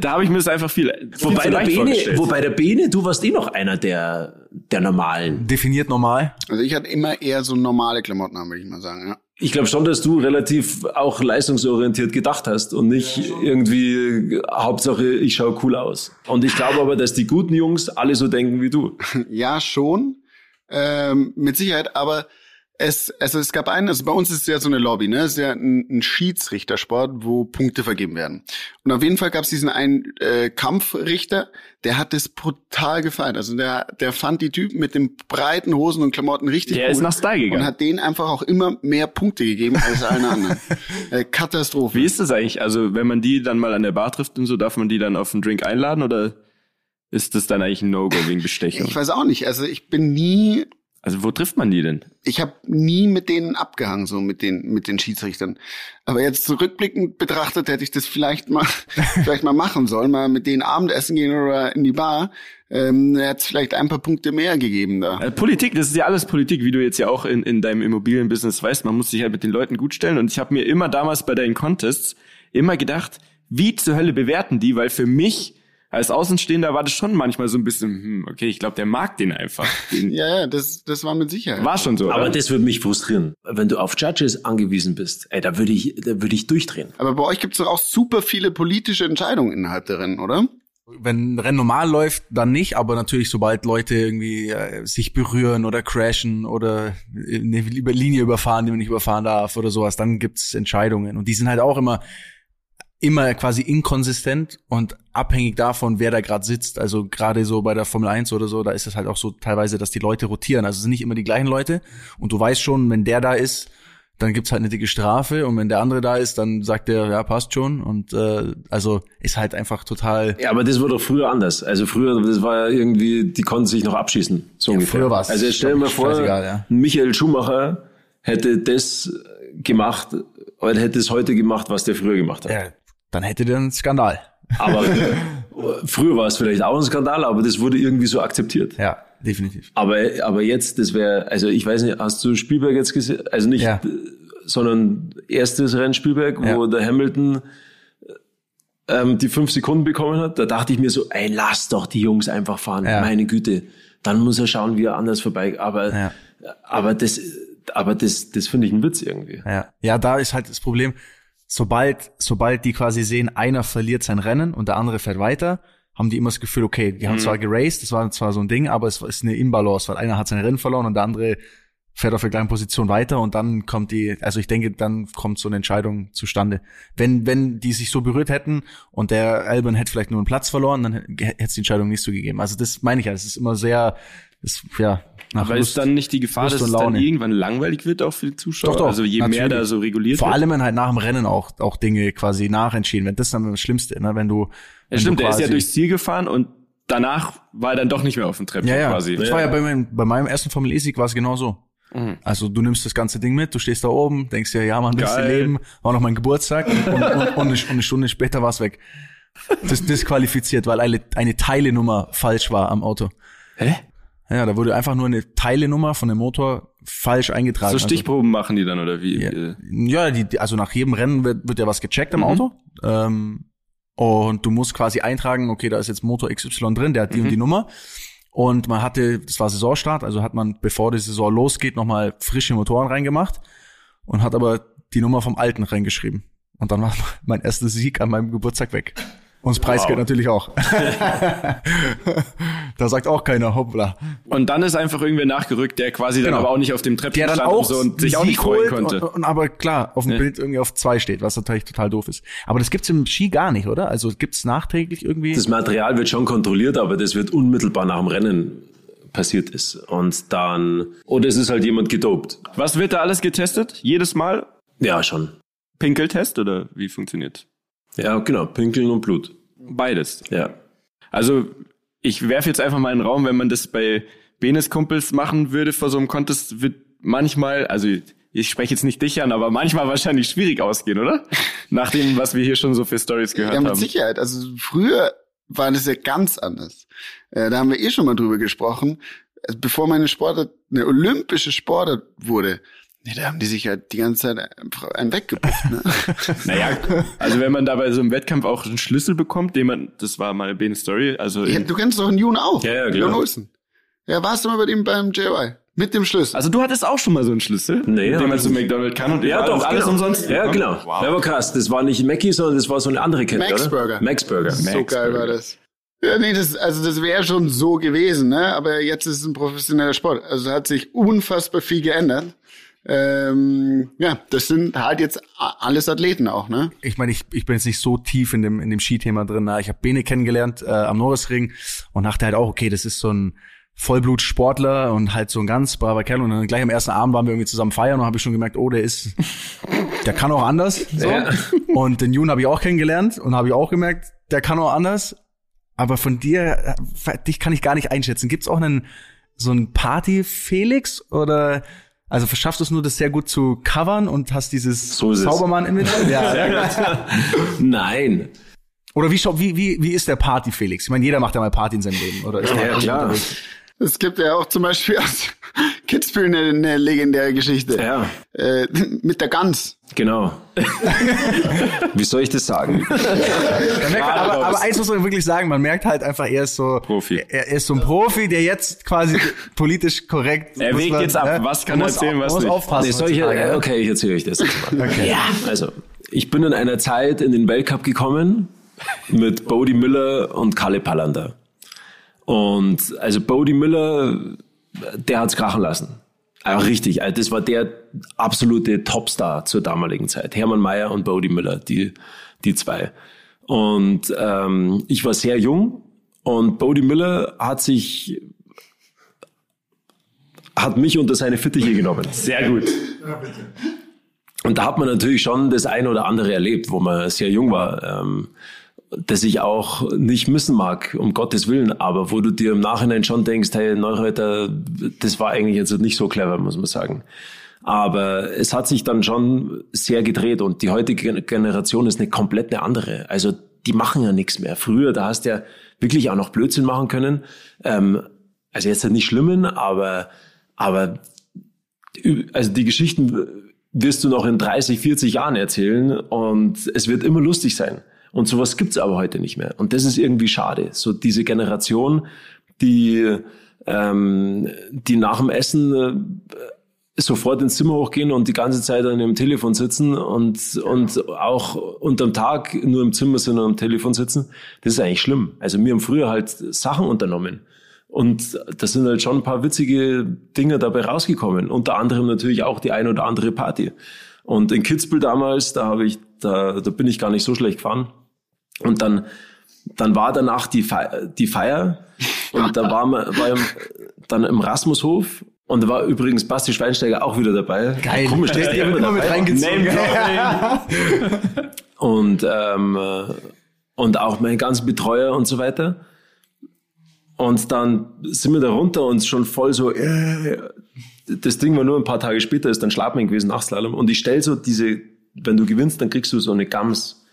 Da habe ich mir das einfach viel, Wobei der Bene, wobei der Bene, du warst eh noch einer der, der normalen. Definiert normal. Also ich hatte immer eher so normale Klamotten an, würde ich mal sagen. Ja. Ich glaube schon, dass du relativ auch leistungsorientiert gedacht hast und nicht irgendwie Hauptsache ich schaue cool aus. Und ich glaube aber, dass die guten Jungs alle so denken wie du. Ja, schon. Ähm, mit Sicherheit, aber es, also es gab einen, also bei uns ist es ja so eine Lobby, ne? Es ist ja ein, ein Schiedsrichtersport, wo Punkte vergeben werden. Und auf jeden Fall gab es diesen einen äh, Kampfrichter, der hat das brutal gefeiert. Also der, der fand die Typen mit den breiten Hosen und Klamotten richtig Der cool ist nach Style gegangen. und hat denen einfach auch immer mehr Punkte gegeben als allen anderen. äh, Katastrophe. Wie ist das eigentlich? Also, wenn man die dann mal an der Bar trifft und so, darf man die dann auf einen Drink einladen oder ist das dann eigentlich ein No-Go wegen Bestechung? Ich weiß auch nicht. Also ich bin nie Also, wo trifft man die denn? ich habe nie mit denen abgehangen, so mit den mit den Schiedsrichtern. Aber jetzt zurückblickend betrachtet hätte ich das vielleicht mal vielleicht mal machen sollen, mal mit denen Abendessen gehen oder in die Bar. Ähm, hätte es vielleicht ein paar Punkte mehr gegeben da. Äh, Politik, das ist ja alles Politik, wie du jetzt ja auch in, in deinem Immobilienbusiness weißt. Man muss sich halt mit den Leuten gut stellen. Und ich habe mir immer damals bei deinen Contests immer gedacht, wie zur Hölle bewerten die? Weil für mich als Außenstehender war das schon manchmal so ein bisschen, hm, okay, ich glaube, der mag den einfach. Den, Ja, ja, das das war mit Sicherheit. War schon so. Aber oder? das würde mich frustrieren. Wenn du auf Judges angewiesen bist, ey, da würde ich, da würde ich durchdrehen. Aber bei euch gibt's doch auch super viele politische Entscheidungen innerhalb der Rennen, oder? Wenn ein Rennen normal läuft, dann nicht, aber natürlich, sobald Leute irgendwie äh, sich berühren oder crashen oder eine Linie überfahren, die man nicht überfahren darf oder sowas, dann gibt's Entscheidungen. Und die sind halt auch immer immer quasi inkonsistent und abhängig davon, wer da gerade sitzt. Also gerade so bei der Formel 1 oder so, da ist es halt auch so teilweise, dass die Leute rotieren. Also es sind nicht immer die gleichen Leute. Und du weißt schon, wenn der da ist, dann gibt's halt eine dicke Strafe. Und wenn der andere da ist, dann sagt der, ja, passt schon. Und äh, also ist halt einfach total Ja, aber das war doch früher anders. Also früher, das war ja irgendwie, die konnten sich noch abschießen. So ungefähr. früher war's, Also stell dir mal vor, ja. Michael Schumacher hätte das gemacht, oder hätte es heute gemacht, was der früher gemacht hat. Ja, dann hätte der einen Skandal. Aber früher war es vielleicht auch ein Skandal, aber das wurde irgendwie so akzeptiert. Ja, definitiv. Aber, aber jetzt, das wäre, also ich weiß nicht, hast du Spielberg jetzt gesehen? Also nicht, Ja. sondern erstes Rennen Spielberg, wo Ja. der Hamilton ähm, die fünf Sekunden bekommen hat. Da dachte ich mir so, ey, lass doch die Jungs einfach fahren, Ja. meine Güte. Dann muss er schauen, wie er anders vorbei. Aber, aber das, aber das, das finde ich ein Witz irgendwie. Ja, ja, da ist halt das Problem, sobald, sobald die quasi sehen, einer verliert sein Rennen und der andere fährt weiter, haben die immer das Gefühl, okay, die haben zwar geraced, das war zwar so ein Ding, aber es ist eine Imbalance, weil einer hat sein Rennen verloren und der andere fährt auf der gleichen Position weiter und dann kommt die, also ich denke, dann kommt so eine Entscheidung zustande. Wenn, wenn die sich so berührt hätten und der Albon hätte vielleicht nur einen Platz verloren, dann hätte es die Entscheidung nicht so gegeben. Also das meine ich ja, es ist immer sehr, das, ja, nach Aber Lust- ist dann nicht die Gefahr, Lust dass es dann irgendwann langweilig wird auch für die Zuschauer? Doch, doch, also je mehr natürlich. da so reguliert Vor wird. allem, wenn halt nach dem Rennen auch, auch Dinge quasi nachentschieden werden. Das ist dann das Schlimmste, ne? wenn du. Ja, stimmt, du der ist ja durchs Ziel gefahren und danach war er dann doch nicht mehr auf dem Treppchen Ja, ja. quasi. Das war ja bei meinem, bei meinem ersten Formel E-Sieg war es genau so. Mhm. Also du nimmst das ganze Ding mit, du stehst da oben, denkst dir, ja, man, Geil. leben, war noch mein Geburtstag und, und, und, und eine Stunde später war es weg. Das disqualifiziert, weil eine, eine Teilenummer falsch war am Auto. Hä? Ja, da wurde einfach nur eine Teilenummer von dem Motor falsch eingetragen. So Also- Stichproben machen die dann, oder wie? Ja, Äh, ja die, also nach jedem Rennen wird, wird ja was gecheckt am Auto. Ähm, und du musst quasi eintragen, okay, da ist jetzt Motor XY drin, der hat die und die Nummer. Und man hatte, das war Saisonstart, also hat man, bevor die Saison losgeht, nochmal frische Motoren reingemacht und hat aber die Nummer vom alten reingeschrieben. Und dann war mein erster Sieg an meinem Geburtstag weg. Und das Preisgeld natürlich auch. da sagt auch keiner, hoppla. Und dann ist einfach irgendwer nachgerückt, der quasi dann Genau. aber auch nicht auf dem Treppchen dann stand auch und, so und sich auch nicht freuen konnte. Und, und aber klar, auf dem Ja. Bild irgendwie auf zwei steht, was natürlich total doof ist. Aber das gibt's im Ski gar nicht, oder? Also gibt's nachträglich irgendwie. Das Material wird schon kontrolliert, aber das wird unmittelbar nach dem Rennen passiert ist. Und dann, oder es ist halt jemand gedopt. Was wird da alles getestet? Jedes Mal? Ja, schon. Pinkeltest oder wie funktioniert? Ja, genau. Pinkeln und Blut. Beides. Ja. Also ich werfe jetzt einfach mal in den Raum, wenn man das bei Benes Kumpels machen würde vor so einem Contest, wird manchmal, also ich spreche jetzt nicht dich an, aber manchmal wahrscheinlich schwierig ausgehen, oder? Nach dem, was wir hier schon so für Stories gehört Ja, mit haben. Sicherheit. Also früher war das ja ganz anders. Äh, da haben wir eh schon mal drüber gesprochen. Also bevor meine Sportart eine olympische Sportart wurde, nee, da haben die sich halt die ganze Zeit einfach einen weggepufft. Ne? Naja, also wenn man da bei so einem Wettkampf auch einen Schlüssel bekommt, den man, das war meine Benes Story, also ja, du kennst doch einen Jun auch. Ja, ja, klar. Jon Olsen. Ja, warst du mal bei ihm beim JY? Mit dem Schlüssel. also du hattest auch schon mal so einen Schlüssel, Nee, den man zu. McDonald's kann und Ja, doch, alles genau. umsonst. Ja, genau. Wow. Ja, aber krass. Das war nicht Mackie, sondern das war so eine andere Kette, Max? Burger. Max Burger. so Max geil war Burger. das. Ja, nee, das, also das wäre schon so gewesen, ne? Aber jetzt ist es ein professioneller Sport. Also hat sich unfassbar viel geändert. Ähm, ja, das sind halt jetzt alles Athleten auch, ne? ich meine, ich, ich bin jetzt nicht so tief in dem, in dem Skithema drin. na, Ich habe Bene kennengelernt äh, am Norrisring und dachte halt auch, okay, das ist so ein Vollblutsportler und halt so ein ganz braver Kerl. Und dann gleich am ersten Abend waren wir irgendwie zusammen feiern und habe ich schon gemerkt, oh, der ist, der kann auch anders. So. Ja. Und den Jun habe ich auch kennengelernt und habe ich auch gemerkt, der kann auch anders. Aber von dir, äh, dich kann ich gar nicht einschätzen. Gibt's auch einen so einen Party-Felix oder also schaffst du es nur, das sehr gut zu covern und hast dieses So. Zaubermann-Image? Ja, Nein. Oder wie, wie, wie, wie ist der Party Felix? Ich meine, jeder macht ja mal Party in seinem Leben, oder? Ist Ja, man- klar. Es gibt ja auch zum Beispiel aus Kitzbühel eine, eine legendäre Geschichte. Ja, Äh, mit der Gans. genau. Wie soll ich das sagen? Aber, aber eins muss man wirklich sagen, man merkt halt einfach, er ist so Profi. Er, er ist so ein Profi, der jetzt quasi politisch korrekt. Er wägt man, jetzt ab, ne? was kann Man er erzählen, was muss nicht. aufpassen. Nee, soll ich, ne? okay, ich erzähle euch das jetzt mal. Ja. Also, ich bin in einer Zeit in den Weltcup gekommen mit Bodie Miller und Kalle Pallander. Und also Bodie Miller, der hat's krachen lassen. Aber richtig, also das war der absolute Topstar zur damaligen Zeit. Hermann Mayer und Bodie Miller, die, die zwei. Und ähm, ich war sehr jung und Bodie Miller hat sich hat mich unter seine Fittiche genommen. Sehr gut. Und da hat man natürlich schon das eine oder andere erlebt, wo man sehr jung war, ähm, das ich auch nicht missen mag, um Gottes Willen, aber wo du dir im Nachhinein schon denkst, hey, Neureuter, das war eigentlich jetzt nicht so clever, muss man sagen. Aber es hat sich dann schon sehr gedreht und die heutige Generation ist eine komplett eine andere. Also die machen ja nichts mehr. Früher, da hast du ja wirklich auch noch Blödsinn machen können. Ähm, also jetzt nicht schlimmen, aber, aber also die Geschichten wirst du noch in 30, 40 Jahren erzählen und es wird immer lustig sein. Und sowas gibt's aber heute nicht mehr. Und das ist irgendwie schade. So diese Generation, die, ähm, die nach dem Essen äh, sofort ins Zimmer hochgehen und die ganze Zeit an ihrem Telefon sitzen und, und auch unterm Tag nur im Zimmer sind und am Telefon sitzen, das ist eigentlich schlimm. Also wir haben früher halt Sachen unternommen. Und da sind halt schon ein paar witzige Dinge dabei rausgekommen. Unter anderem natürlich auch die ein oder andere Party. Und in Kitzbühel damals, da habe ich, da, da bin ich gar nicht so schlecht gefahren. Und dann, dann war danach die Feier, die Feier und da war man, war ich dann im Rasmushof und da war übrigens Basti Schweinsteiger auch wieder dabei. Geil. Komisch, der immer immer mit reingezogen. Und, ähm, äh, und auch mein ganzen Betreuer und so weiter. Und dann sind wir da runter und schon voll so, äh, das Ding war nur ein paar Tage später, ist dann Schlafmann gewesen, Nachslalom. Und ich stell so diese, wenn du gewinnst, dann kriegst du so eine Gams.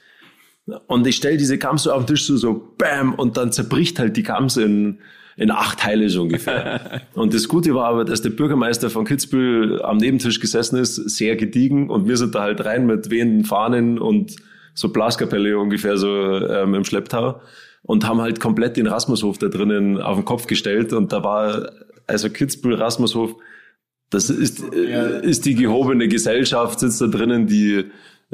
Und ich stell diese Gams so auf den Tisch so, so bam, und dann zerbricht halt die Gams in, in acht Teile so ungefähr. und das Gute war aber, dass der Bürgermeister von Kitzbühel am Nebentisch gesessen ist, sehr gediegen und wir sind da halt rein mit wehenden Fahnen und so Blaskapelle ungefähr so ähm, im Schlepptau und haben halt komplett den Rasmushof da drinnen auf den Kopf gestellt und da war also Kitzbühel Rasmushof das ist, äh, ist die gehobene Gesellschaft, sitzt da drinnen, die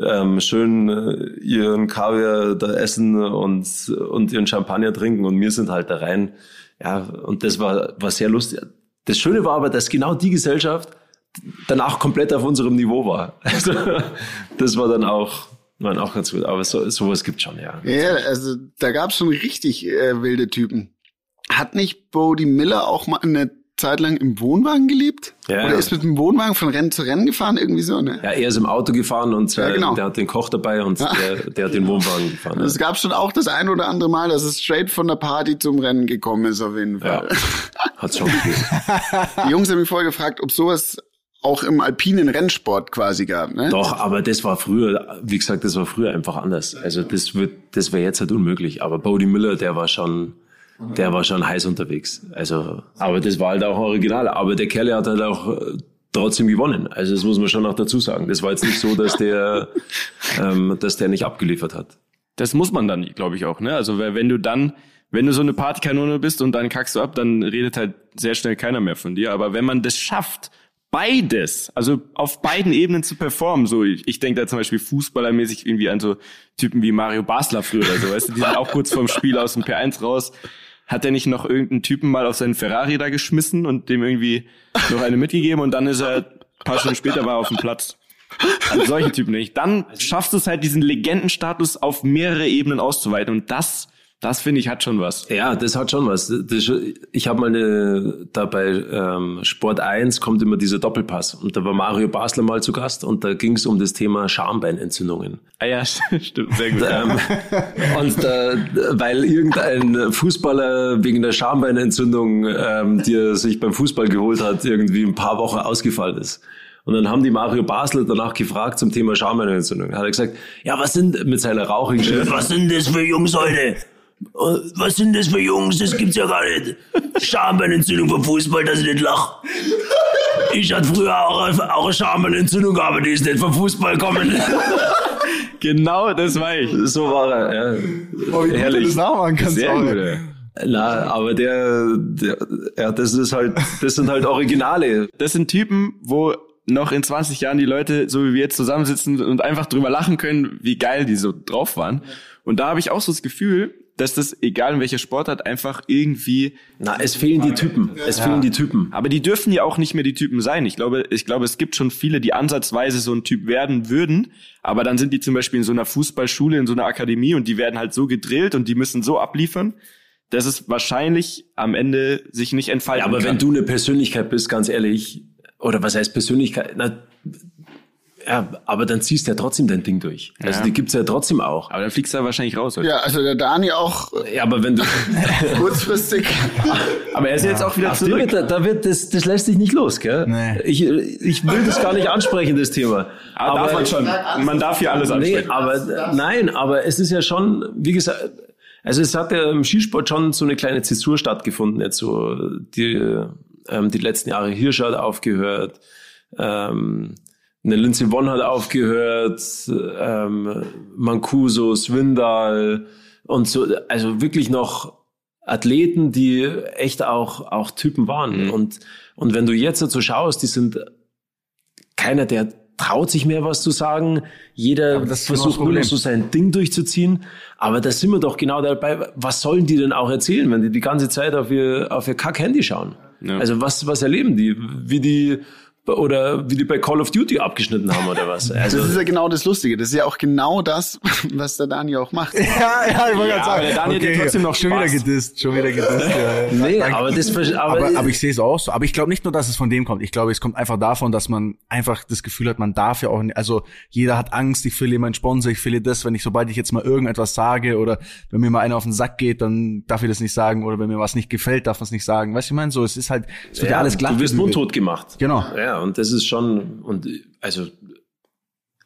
ähm, schön äh, ihren Kaviar da essen und, und ihren Champagner trinken und wir sind halt da rein. Ja, und das war, war sehr lustig. Das Schöne war aber, dass genau die Gesellschaft danach komplett auf unserem Niveau war. Also, das war dann auch, war auch ganz gut. Aber so, sowas gibt schon, ja. Ja, also da gab es schon richtig äh, wilde Typen. Hat nicht Bodie Miller auch mal eine Zeit lang im Wohnwagen gelebt? Ja, Oder ja. ist mit dem Wohnwagen von Rennen zu Rennen gefahren? Irgendwie so, ne? Ja, er ist im Auto gefahren und Ja, äh, genau. der hat den Koch dabei und der, der hat den Wohnwagen gefahren. Es gab schon auch das ein oder andere Mal, dass es straight von der Party zum Rennen gekommen ist, auf jeden Ja, Fall. hat's schon gegeben. Die Jungs haben mich vorher gefragt, ob sowas auch im alpinen Rennsport quasi gab. Ne? Doch, aber das war früher, wie gesagt, das war früher einfach anders. Also das wird, das wäre jetzt halt unmöglich. Aber Bodie Miller, der war schon, der war schon heiß unterwegs. Also, aber das war halt auch original. Aber der Kerl hat halt auch äh, trotzdem gewonnen. Also das muss man schon noch dazu sagen. Das war jetzt nicht so, dass der, ähm, dass der nicht abgeliefert hat. Das muss man dann, glaube ich, auch, ne? Also weil wenn du dann, wenn du so eine Partykanone bist und dann kackst du ab, dann redet halt sehr schnell keiner mehr von dir. Aber wenn man das schafft, beides, also auf beiden Ebenen zu performen, so ich, ich denke da zum Beispiel fußballermäßig irgendwie an so Typen wie Mario Basler früher oder so, weißt du, die sind auch kurz vorm Spiel aus dem P1 raus. Hat er nicht noch irgendeinen Typen mal auf seinen Ferrari da geschmissen und dem irgendwie noch eine mitgegeben und dann ist er ein paar Stunden später war er auf dem Platz. Also solche Typen nicht. Dann schaffst du es halt, diesen Legendenstatus auf mehrere Ebenen auszuweiten. Und das, das finde ich, hat schon was. Ja, das hat schon was. Das, ich habe mal eine, da bei ähm, Sport 1 kommt immer dieser Doppelpass und da war Mario Basler mal zu Gast und da ging es um das Thema Schambeinentzündungen. Ah ja, stimmt, sehr gut. Ähm, und äh, weil irgendein Fußballer wegen der Schambeinentzündung, ähm, die er sich beim Fußball geholt hat, irgendwie ein paar Wochen ausgefallen ist. Und dann haben die Mario Basler danach gefragt zum Thema Schambeinentzündung. Da hat er gesagt, ja, was sind mit seiner rauchigen Stimme, was sind das für Jungs heute? Äh, Was sind das für Jungs? Das gibt's ja gar nicht. Schambeinentzündung vom Fußball, dass ich nicht lach. Ich hatte früher auch, auch eine Schambeinentzündung, aber die ist nicht vom Fußball gekommen. Genau, das war ich. So war er, ja. Oh, wie gut du das nachmachen kannst. Sehr auch. gut, ey. Na, aber der, der, ja, das ist halt, das sind halt Originale. Das sind Typen, wo noch in 20 Jahren die Leute, so wie wir jetzt zusammensitzen und einfach drüber lachen können, wie geil die so drauf waren. Und da habe ich auch so das Gefühl, dass das, egal in welcher Sportart, einfach irgendwie Na, es fehlen die Typen. Es fehlen die Typen. Aber die dürfen ja auch nicht mehr die Typen sein. Ich glaube, ich glaube, es gibt schon viele, die ansatzweise so ein Typ werden würden, aber dann sind die zum Beispiel in so einer Fußballschule, in so einer Akademie und die werden halt so gedrillt und die müssen so abliefern, dass es wahrscheinlich am Ende sich nicht entfalten Ja, aber kann. wenn du eine Persönlichkeit bist, ganz ehrlich, oder was heißt Persönlichkeit? Na, ja, aber dann ziehst du ja trotzdem dein Ding durch. Also Ja. die gibt's ja trotzdem auch. aber dann fliegst du da wahrscheinlich raus. Heute. Ja, also der Dani auch Ja, aber wenn du, kurzfristig. Aber er ist jetzt auch wieder die zurück. wird, da, da wird, das, das lässt dich nicht los, gell? Nee. Ich, ich will das gar nicht ansprechen, das Thema. Aber darf man schon. Man darf hier alles Nee, ansprechen. aber nein, aber es ist ja schon, wie gesagt, also es hat ja im Skisport schon so eine kleine Zäsur stattgefunden. Jetzt so die, ähm, die letzten Jahre Hirsch hat aufgehört, ähm, eine Lindsey Vonn hat aufgehört, ähm, Mancuso, Swindal und so, also wirklich noch Athleten, die echt auch, auch Typen waren. Und, und wenn du jetzt so schaust, die sind keiner, der traut sich mehr was zu sagen. Jeder versucht nur noch so sein Ding durchzuziehen. Aber da sind wir doch genau dabei. Was sollen die denn auch erzählen, wenn die die ganze Zeit auf ihr, auf ihr Kack-Handy schauen? Ja. Also was, was erleben die? Wie die, oder wie die bei Call of Duty abgeschnitten haben oder was? Also, Das ist ja genau das Lustige. Das ist ja auch genau das, was der Dani auch macht. Ja, ja, ich wollte Ja, gerade sagen. aber der Daniel hat ja trotzdem noch schon wieder gedisst, schon wieder gedisst. Ja. nee, Danke. aber das, aber, aber, aber ich sehe es auch so. Aber ich glaube nicht nur, dass es von dem kommt. Ich glaube, es kommt einfach davon, dass man einfach das Gefühl hat, man darf ja auch nicht, also jeder hat Angst, ich verliere meinen Sponsor, ich verliere das, wenn ich, sobald ich jetzt mal irgendetwas sage oder wenn mir mal einer auf den Sack geht, dann darf ich das nicht sagen oder wenn mir was nicht gefällt, darf man es nicht sagen. Weißt du, ich meine, so, es ist halt, es wird ja, alles glatt. Du wirst mundtot gemacht. Genau. Ja, und das ist schon, und also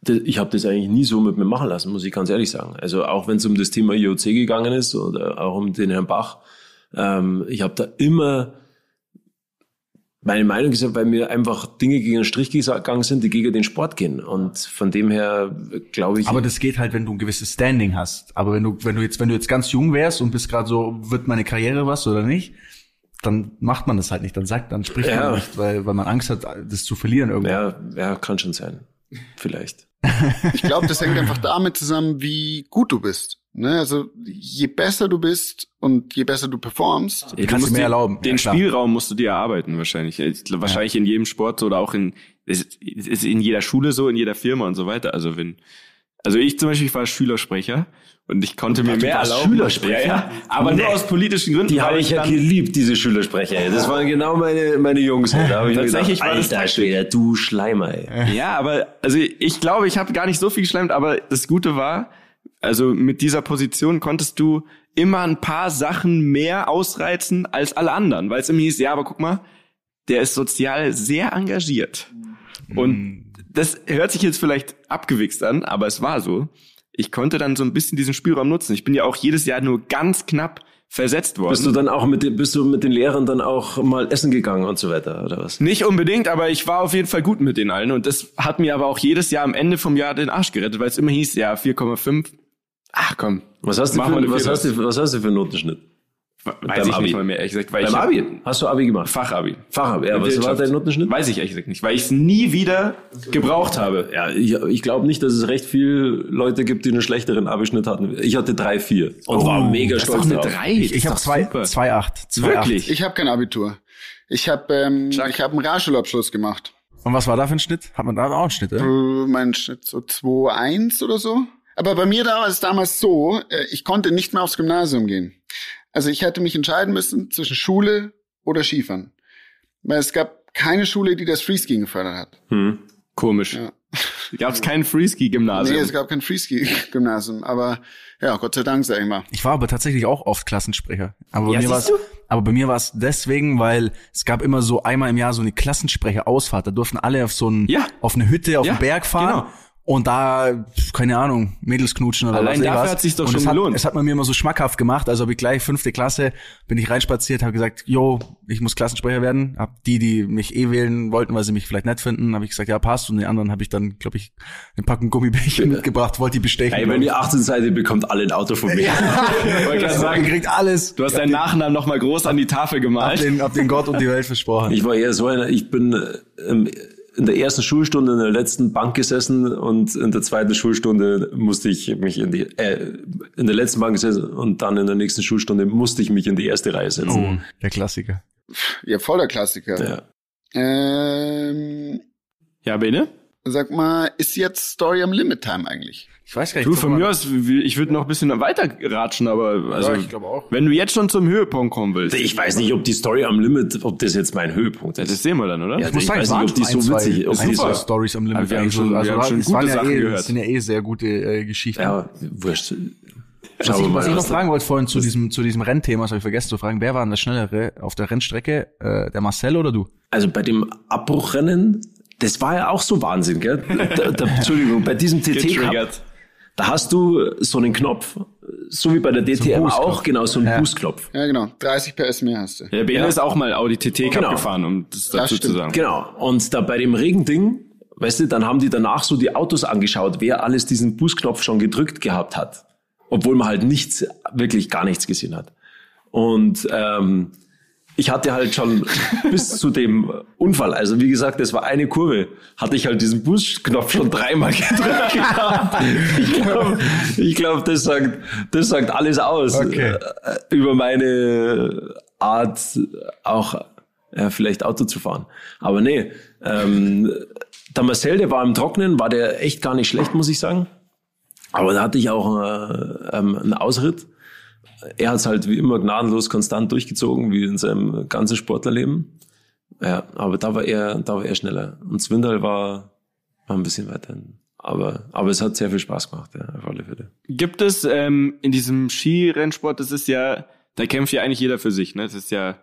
ich habe das eigentlich nie so mit mir machen lassen, muss ich ganz ehrlich sagen. Also auch wenn es um das Thema IOC gegangen ist oder auch um den Herrn Bach, ähm, ich habe da immer meine Meinung gesagt, weil mir einfach Dinge gegen den Strich gegangen sind, die gegen den Sport gehen. Und von dem her glaube ich. Aber das geht halt, wenn du ein gewisses Standing hast. Aber wenn du, wenn du jetzt, wenn du jetzt ganz jung wärst und bist gerade so, wird meine Karriere was oder nicht, dann macht man das halt nicht. Dann sagt, dann spricht Ja. man nicht, weil, weil man Angst hat, das zu verlieren irgendwann. ja, ja, kann schon sein. Vielleicht. Ich glaube, das hängt einfach damit zusammen, wie gut du bist. Ne? Also je besser du bist und je besser du performst, Ja, kannst musst du mehr erlauben. Den Ja. Spielraum musst du dir erarbeiten wahrscheinlich. Ich glaub, Wahrscheinlich in jedem Sport oder auch in es es ist in jeder Schule so, in jeder Firma und so weiter. Also wenn also ich zum Beispiel ich war Schülersprecher und ich konnte mir mehr erlauben. Schülersprecher? Ja, ja, aber nur aus politischen Gründen. Die habe ich ja geliebt, diese Schülersprecher. ey. Das waren genau meine, meine Jungs. ey. Da habe ich Tatsächlich gedacht, war das Alter. Schwede, du Schleimer. Ey. Ja, aber also ich glaube, ich habe gar nicht so viel geschleimt, aber das Gute war, also mit dieser Position konntest du immer ein paar Sachen mehr ausreizen als alle anderen, weil es immer hieß, ja, aber guck mal, der ist sozial sehr engagiert. Und das hört sich jetzt vielleicht abgewichst an, aber es war so. Ich konnte dann so ein bisschen diesen Spielraum nutzen. Ich bin ja auch jedes Jahr nur ganz knapp versetzt worden. Bist du dann auch mit, den- bist du mit den Lehrern dann auch mal essen gegangen und so weiter, oder was? Nicht unbedingt, aber ich war auf jeden Fall gut mit den allen. Und das hat mir aber auch jedes Jahr am Ende vom Jahr den Arsch gerettet, weil es immer hieß, ja, 4,5. Ach komm. Was hast du, für, was hast du, was hast du für einen Notenschnitt? Weiß ich Abi. nicht mal mehr, ehrlich gesagt. Weil Beim ich hab- Abi? Hast du Abi gemacht? Fachabi. Fachabi, ja. Was war dein Notenschnitt? Weiß ich ehrlich gesagt nicht, weil ich es nie wieder gebraucht habe. Ja, ich, ich glaube nicht, dass es recht viele Leute gibt, die einen schlechteren Abischnitt hatten. Ich hatte 3,4 und war mega das ist stolz doch eine drauf. drei. Ich, Das ich ist habe doch zwei, super. zwei acht, zwei Wirklich? ich habe kein Abitur. Ich habe ähm, ich habe einen Realschulabschluss gemacht. Acht. Und was war da für ein Schnitt? Hat man da auch einen Schnitt, oder? Äh, mein Schnitt so 2,1 oder so. Aber bei mir da war es damals so, äh, ich konnte nicht mehr aufs Gymnasium gehen. Also ich hätte mich entscheiden müssen zwischen Schule oder Skifahren. Weil es gab keine Schule, die das Freeskiing gefördert hat. Hm. Komisch. Ja. Gab es kein Freeski-Gymnasium? Nee, es gab kein Freeski-Gymnasium. Aber ja, Gott sei Dank, sag ich mal. Ich war aber tatsächlich auch oft Klassensprecher. Aber bei Ja, mir war's, siehst aber bei mir war es deswegen, weil es gab immer so einmal im Jahr so eine Klassensprecher-Ausfahrt. Da durften alle auf so ein, Ja. auf eine Hütte auf Ja, den Berg fahren. genau. Und da, keine Ahnung, Mädels knutschen oder Allein was. dafür was. hat sich's doch und schon es hat, gelohnt. Es hat man mir immer so schmackhaft gemacht. Also habe ich gleich fünfte Klasse, bin ich reinspaziert, habe gesagt, yo, ich muss Klassensprecher werden. Hab die, die mich eh wählen wollten, weil sie mich vielleicht nett finden, habe ich gesagt, ja, passt. Und den anderen habe ich dann, glaube ich, eine Packung Gummibärchen mitgebracht, wollte die bestechen. Ey, wenn ihr 18 seid, ihr bekommt alle ein Auto von mir. Ich wollte gerade Ihr sagen, kriegt alles. du hast deinen Nachnamen noch mal groß an die Tafel Hab gemalt. den, hab den Gott und die Welt versprochen. Ich war eher so einer, ich bin äh, im- in der ersten Schulstunde in der letzten Bank gesessen und in der zweiten Schulstunde musste ich mich in die, äh, in der letzten Bank gesessen und dann in der nächsten Schulstunde musste ich mich in die erste Reihe setzen. Oh, der Klassiker. Ja, voller Klassiker. Ja. Ähm, Ja, Bene? sag mal, ist jetzt Story am Limit Time eigentlich? Ich weiß gar Du, von mir aus, ich würde noch ein bisschen weiter ratschen, aber also, ich glaube auch. wenn du jetzt schon zum Höhepunkt kommen willst, Ich weiß nicht, ob die Story am Limit, ob das jetzt mein Höhepunkt das ist. sehen wir dann, oder? Ja, Ich muss ich sagen, weiß nicht, ob die so witzig, ob die zwei so, Stories am Limit. Wir haben eigentlich schon- so. wir also haben schon gute waren ja Sachen eh, gehört. Es sind ja eh sehr gute äh, Geschichten. ja, wurscht. was ich, was ich noch fragen wollte vorhin zu diesem, zu diesem Rennthema, das habe ich vergessen zu fragen. Wer war denn der Schnellere auf der Rennstrecke? Äh, der Marcel oder du? Also bei dem Abbruchrennen, das war ja auch so Wahnsinn, gell? Da, da, Entschuldigung, bei diesem TT Cup. Da hast du so einen Knopf, so wie bei der DTM Boostknopf. auch, genau, so einen Ja. Boostknopf. Ja, genau. 30 PS mehr hast du. Der Bene Ja. ist auch mal Audi TT Cup Genau. gefahren, um das dazu zu stimmt. sagen. Genau. Und da bei dem Regending, weißt du, dann haben die danach so die Autos angeschaut, wer alles diesen Boostknopf schon gedrückt gehabt hat. Obwohl man halt nichts, wirklich gar nichts gesehen hat. Und ähm, ich hatte halt schon bis zu dem Unfall, also wie gesagt, das war eine Kurve, hatte ich halt diesen Boostknopf schon dreimal gedrückt gehabt. Ich glaube, ich glaub, das, sagt, das sagt alles aus Okay. äh, über meine Art, auch ja, vielleicht Auto zu fahren. Aber nee, ähm, der Marcel, der war im Trocknen, war der echt gar nicht schlecht, muss ich sagen. Aber da hatte ich auch äh, ähm, einen Ausritt. Er hat es halt wie immer gnadenlos konstant durchgezogen, wie in seinem ganzen Sportlerleben. Ja, aber da war er, da war er schneller. Und Zwindal war, war ein bisschen weiter. Aber, aber es hat sehr viel Spaß gemacht, ja, auf alle Fälle. Gibt es ähm, in diesem Skirennsport, das ist ja, da kämpft ja eigentlich jeder für sich, ne? Das ist ja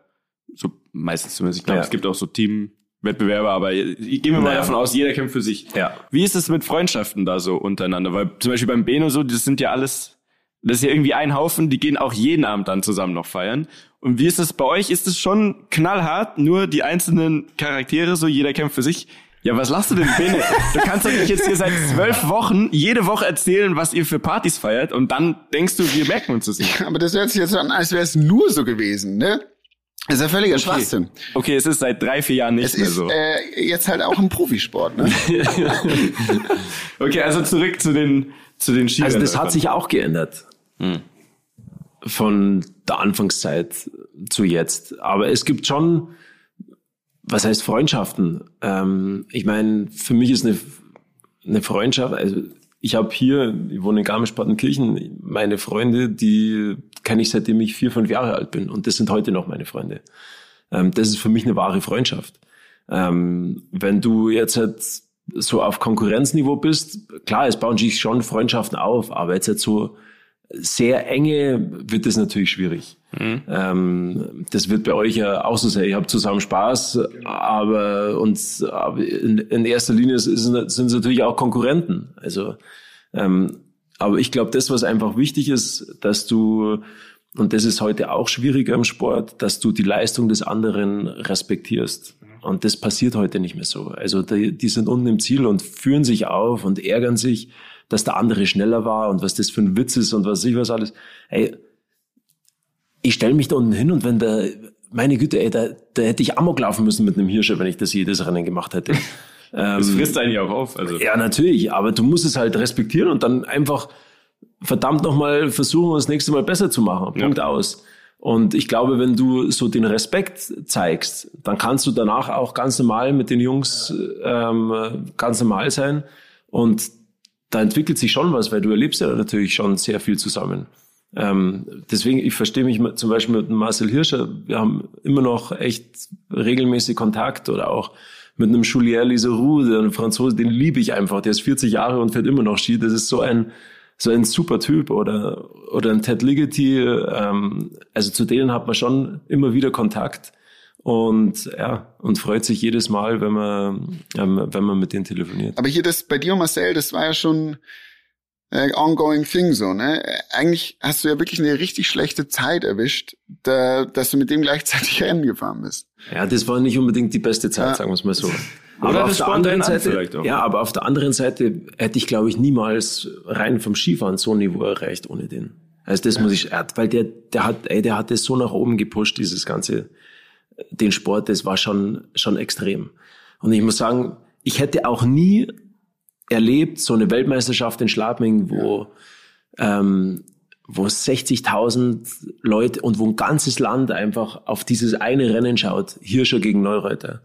so meistens zumindest. Ich glaube, Ja. es gibt auch so Teamwettbewerbe, aber gehen wir mal Naja. davon aus, jeder kämpft für sich. Ja. Wie ist es mit Freundschaften da so untereinander? Weil zum Beispiel beim Beno so, das sind ja alles Das ist ja irgendwie ein Haufen, die gehen auch jeden Abend dann zusammen noch feiern. Und wie ist es bei euch? Ist es schon knallhart, nur die einzelnen Charaktere, so jeder kämpft für sich? Ja, was lachst du denn, Bene? Du kannst doch nicht jetzt hier seit zwölf Wochen jede Woche erzählen, was ihr für Partys feiert und dann denkst du, wir merken uns das nicht. Aber das hört sich jetzt an, als wäre es nur so gewesen, ne? Das ist ja völliger okay. Schwachsinn. Okay, es ist seit drei, vier Jahren nicht es mehr ist, so. Äh, jetzt halt auch ein Profisport, ne? okay, also zurück zu den, zu den Skiländern. Also das hat sich auch geändert. Hm. Von der Anfangszeit zu jetzt. Aber es gibt schon, was heißt Freundschaften? Ähm, ich meine, für mich ist eine, eine Freundschaft, also ich habe hier, ich wohne in Garmisch-Partenkirchen, meine Freunde, die kenne ich seitdem ich vier, fünf Jahre alt bin und das sind heute noch meine Freunde. Ähm, das ist für mich eine wahre Freundschaft. Ähm, wenn du jetzt halt so auf Konkurrenzniveau bist, klar, es bauen sich schon Freundschaften auf, aber jetzt halt so sehr enge wird es natürlich schwierig. Mhm. Ähm, das wird bei euch ja auch so sein. Ihr habt zusammen Spaß, aber, und, aber in, in erster Linie sind, sind es natürlich auch Konkurrenten. Also, ähm, aber ich glaube, das, was einfach wichtig ist, dass du, und das ist heute auch schwieriger im Sport, dass du die Leistung des anderen respektierst. Und das passiert heute nicht mehr so. Also die, die sind unten im Ziel und führen sich auf und ärgern sich dass der andere schneller war und was das für ein Witz ist und was ich was alles. Ey, ich stelle mich da unten hin und wenn der, meine Güte, ey, da, da hätte ich Amok laufen müssen mit einem Hirscher, wenn ich das jedes Rennen gemacht hätte. das frisst eigentlich auch auf. Also. Ja, natürlich, aber du musst es halt respektieren und dann einfach verdammt nochmal versuchen, das nächste Mal besser zu machen. Punkt ja. aus. Und ich glaube, wenn du so den Respekt zeigst, dann kannst du danach auch ganz normal mit den Jungs ähm, ganz normal sein. Und da entwickelt sich schon was, weil du erlebst ja natürlich schon sehr viel zusammen. Ähm, deswegen, ich verstehe mich zum Beispiel mit Marcel Hirscher, wir haben immer noch echt regelmäßig Kontakt oder auch mit einem Julien Liseroux, der Franzose, den liebe ich einfach, der ist 40 Jahre und fährt immer noch Ski, das ist so ein, so ein super Typ oder, oder ein Ted Ligety, ähm, also zu denen hat man schon immer wieder Kontakt und ja und freut sich jedes Mal, wenn man ähm, wenn man mit denen telefoniert. Aber hier das bei dir Marcel, das war ja schon äh, ongoing thing so, ne? Eigentlich hast du ja wirklich eine richtig schlechte Zeit erwischt, da, dass du mit dem gleichzeitig Rennen gefahren bist. Ja, das war nicht unbedingt die beste Zeit, ja. sagen wir es mal so. Aber Oder auf der anderen Seite, ja, aber auf der anderen Seite hätte ich, glaube ich, niemals rein vom Skifahren so ein Niveau erreicht ohne den. Also das ja. muss ich, weil der, der hat, ey, der hat das so nach oben gepusht, dieses ganze den Sport, das war schon, schon extrem. Und ich muss sagen, ich hätte auch nie erlebt, so eine Weltmeisterschaft in Schladming, wo, ähm, wo 60.000 Leute und wo ein ganzes Land einfach auf dieses eine Rennen schaut, Hirscher gegen Neureuter.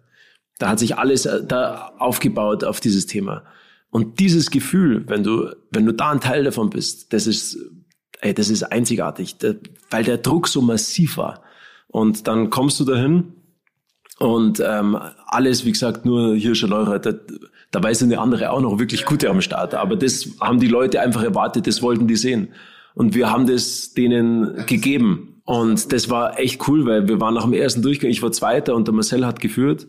Da hat sich alles äh, da aufgebaut auf dieses Thema. Und dieses Gefühl, wenn du, wenn du da ein Teil davon bist, das ist, ey, das ist einzigartig, weil der Druck so massiv war. Und dann kommst du dahin und ähm, alles, wie gesagt, nur Hirscher Leureiter. Dabei sind die andere auch noch wirklich gute am Start. Aber das haben die Leute einfach erwartet, das wollten die sehen. Und wir haben das denen gegeben. Und das war echt cool, weil wir waren nach dem ersten Durchgang, ich war Zweiter und der Marcel hat geführt.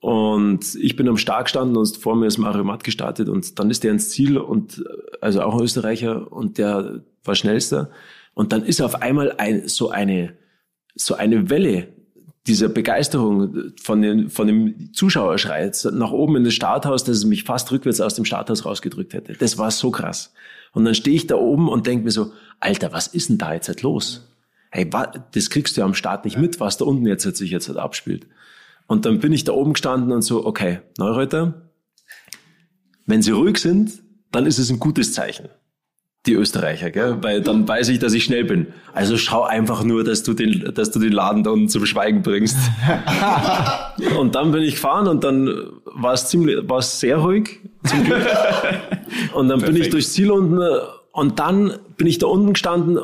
Und ich bin am Start gestanden und vor mir ist Mario Matt gestartet und dann ist der ins Ziel und also auch ein Österreicher und der war schnellster. Und dann ist auf einmal ein, so eine so eine Welle dieser Begeisterung von, den, von dem Zuschauerschrei nach oben in das Starthaus, dass es mich fast rückwärts aus dem Starthaus rausgedrückt hätte. Das war so krass. Und dann stehe ich da oben und denke mir so, Alter, was ist denn da jetzt halt los? Hey, das kriegst du ja am Start nicht mit, was da unten jetzt sich jetzt halt abspielt. Und dann bin ich da oben gestanden und so, okay, Neureuter, wenn sie ruhig sind, dann ist es ein gutes Zeichen die Österreicher, gell? weil dann weiß ich, dass ich schnell bin. Also schau einfach nur, dass du den, dass du den Laden da unten zum Schweigen bringst. und dann bin ich gefahren und dann war es ziemlich, war es sehr ruhig zum Glück. Und dann bin ich durchs Ziel unten und dann bin ich da unten gestanden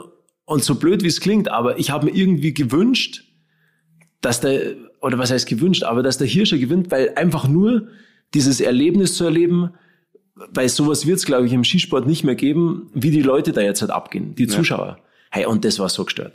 und so blöd wie es klingt, aber ich habe mir irgendwie gewünscht, dass der oder was heißt gewünscht, aber dass der Hirscher gewinnt, weil einfach nur dieses Erlebnis zu erleben, weil sowas wird es, glaube ich, im Skisport nicht mehr geben, wie die Leute da jetzt halt abgehen, die Zuschauer. Ja. Hey, und das war so gestört.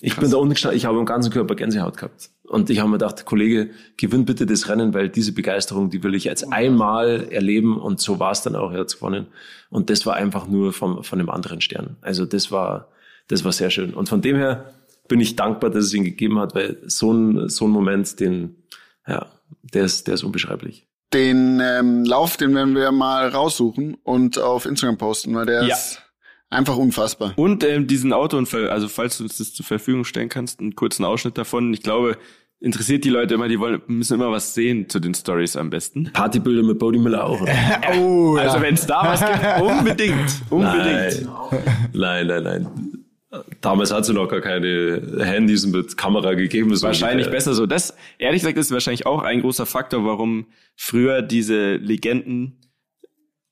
Ich bin da unten gestanden, ich habe im ganzen Körper Gänsehaut gehabt. Und ich habe mir gedacht, Kollege, gewinn bitte das Rennen, weil diese Begeisterung, die will ich jetzt einmal erleben. Und so war es dann auch, er hat gewonnen. Und das war einfach nur vom, von einem anderen Stern. Also das war, das war sehr schön. Und von dem her bin ich dankbar, dass es ihn gegeben hat, weil so ein, so ein Moment, den, ja, der ist, der ist unbeschreiblich. Den ähm, Lauf, den werden wir mal raussuchen und auf Instagram posten, weil der Ja. ist einfach unfassbar. Und ähm, diesen Autounfall, also falls du uns das zur Verfügung stellen kannst, einen kurzen Ausschnitt davon. Ich glaube, interessiert die Leute immer, die wollen, müssen immer was sehen zu den Stories am besten. Partybilder mit Bodie Miller auch, oder? Oh, Also wenn es da was gibt, unbedingt, unbedingt. Nein, nein, nein. Damals hat es noch gar keine Handys mit Kamera gegeben. So Wahrscheinlich ungefähr. besser so. Das, ehrlich gesagt, ist wahrscheinlich auch ein großer Faktor, warum früher diese Legenden,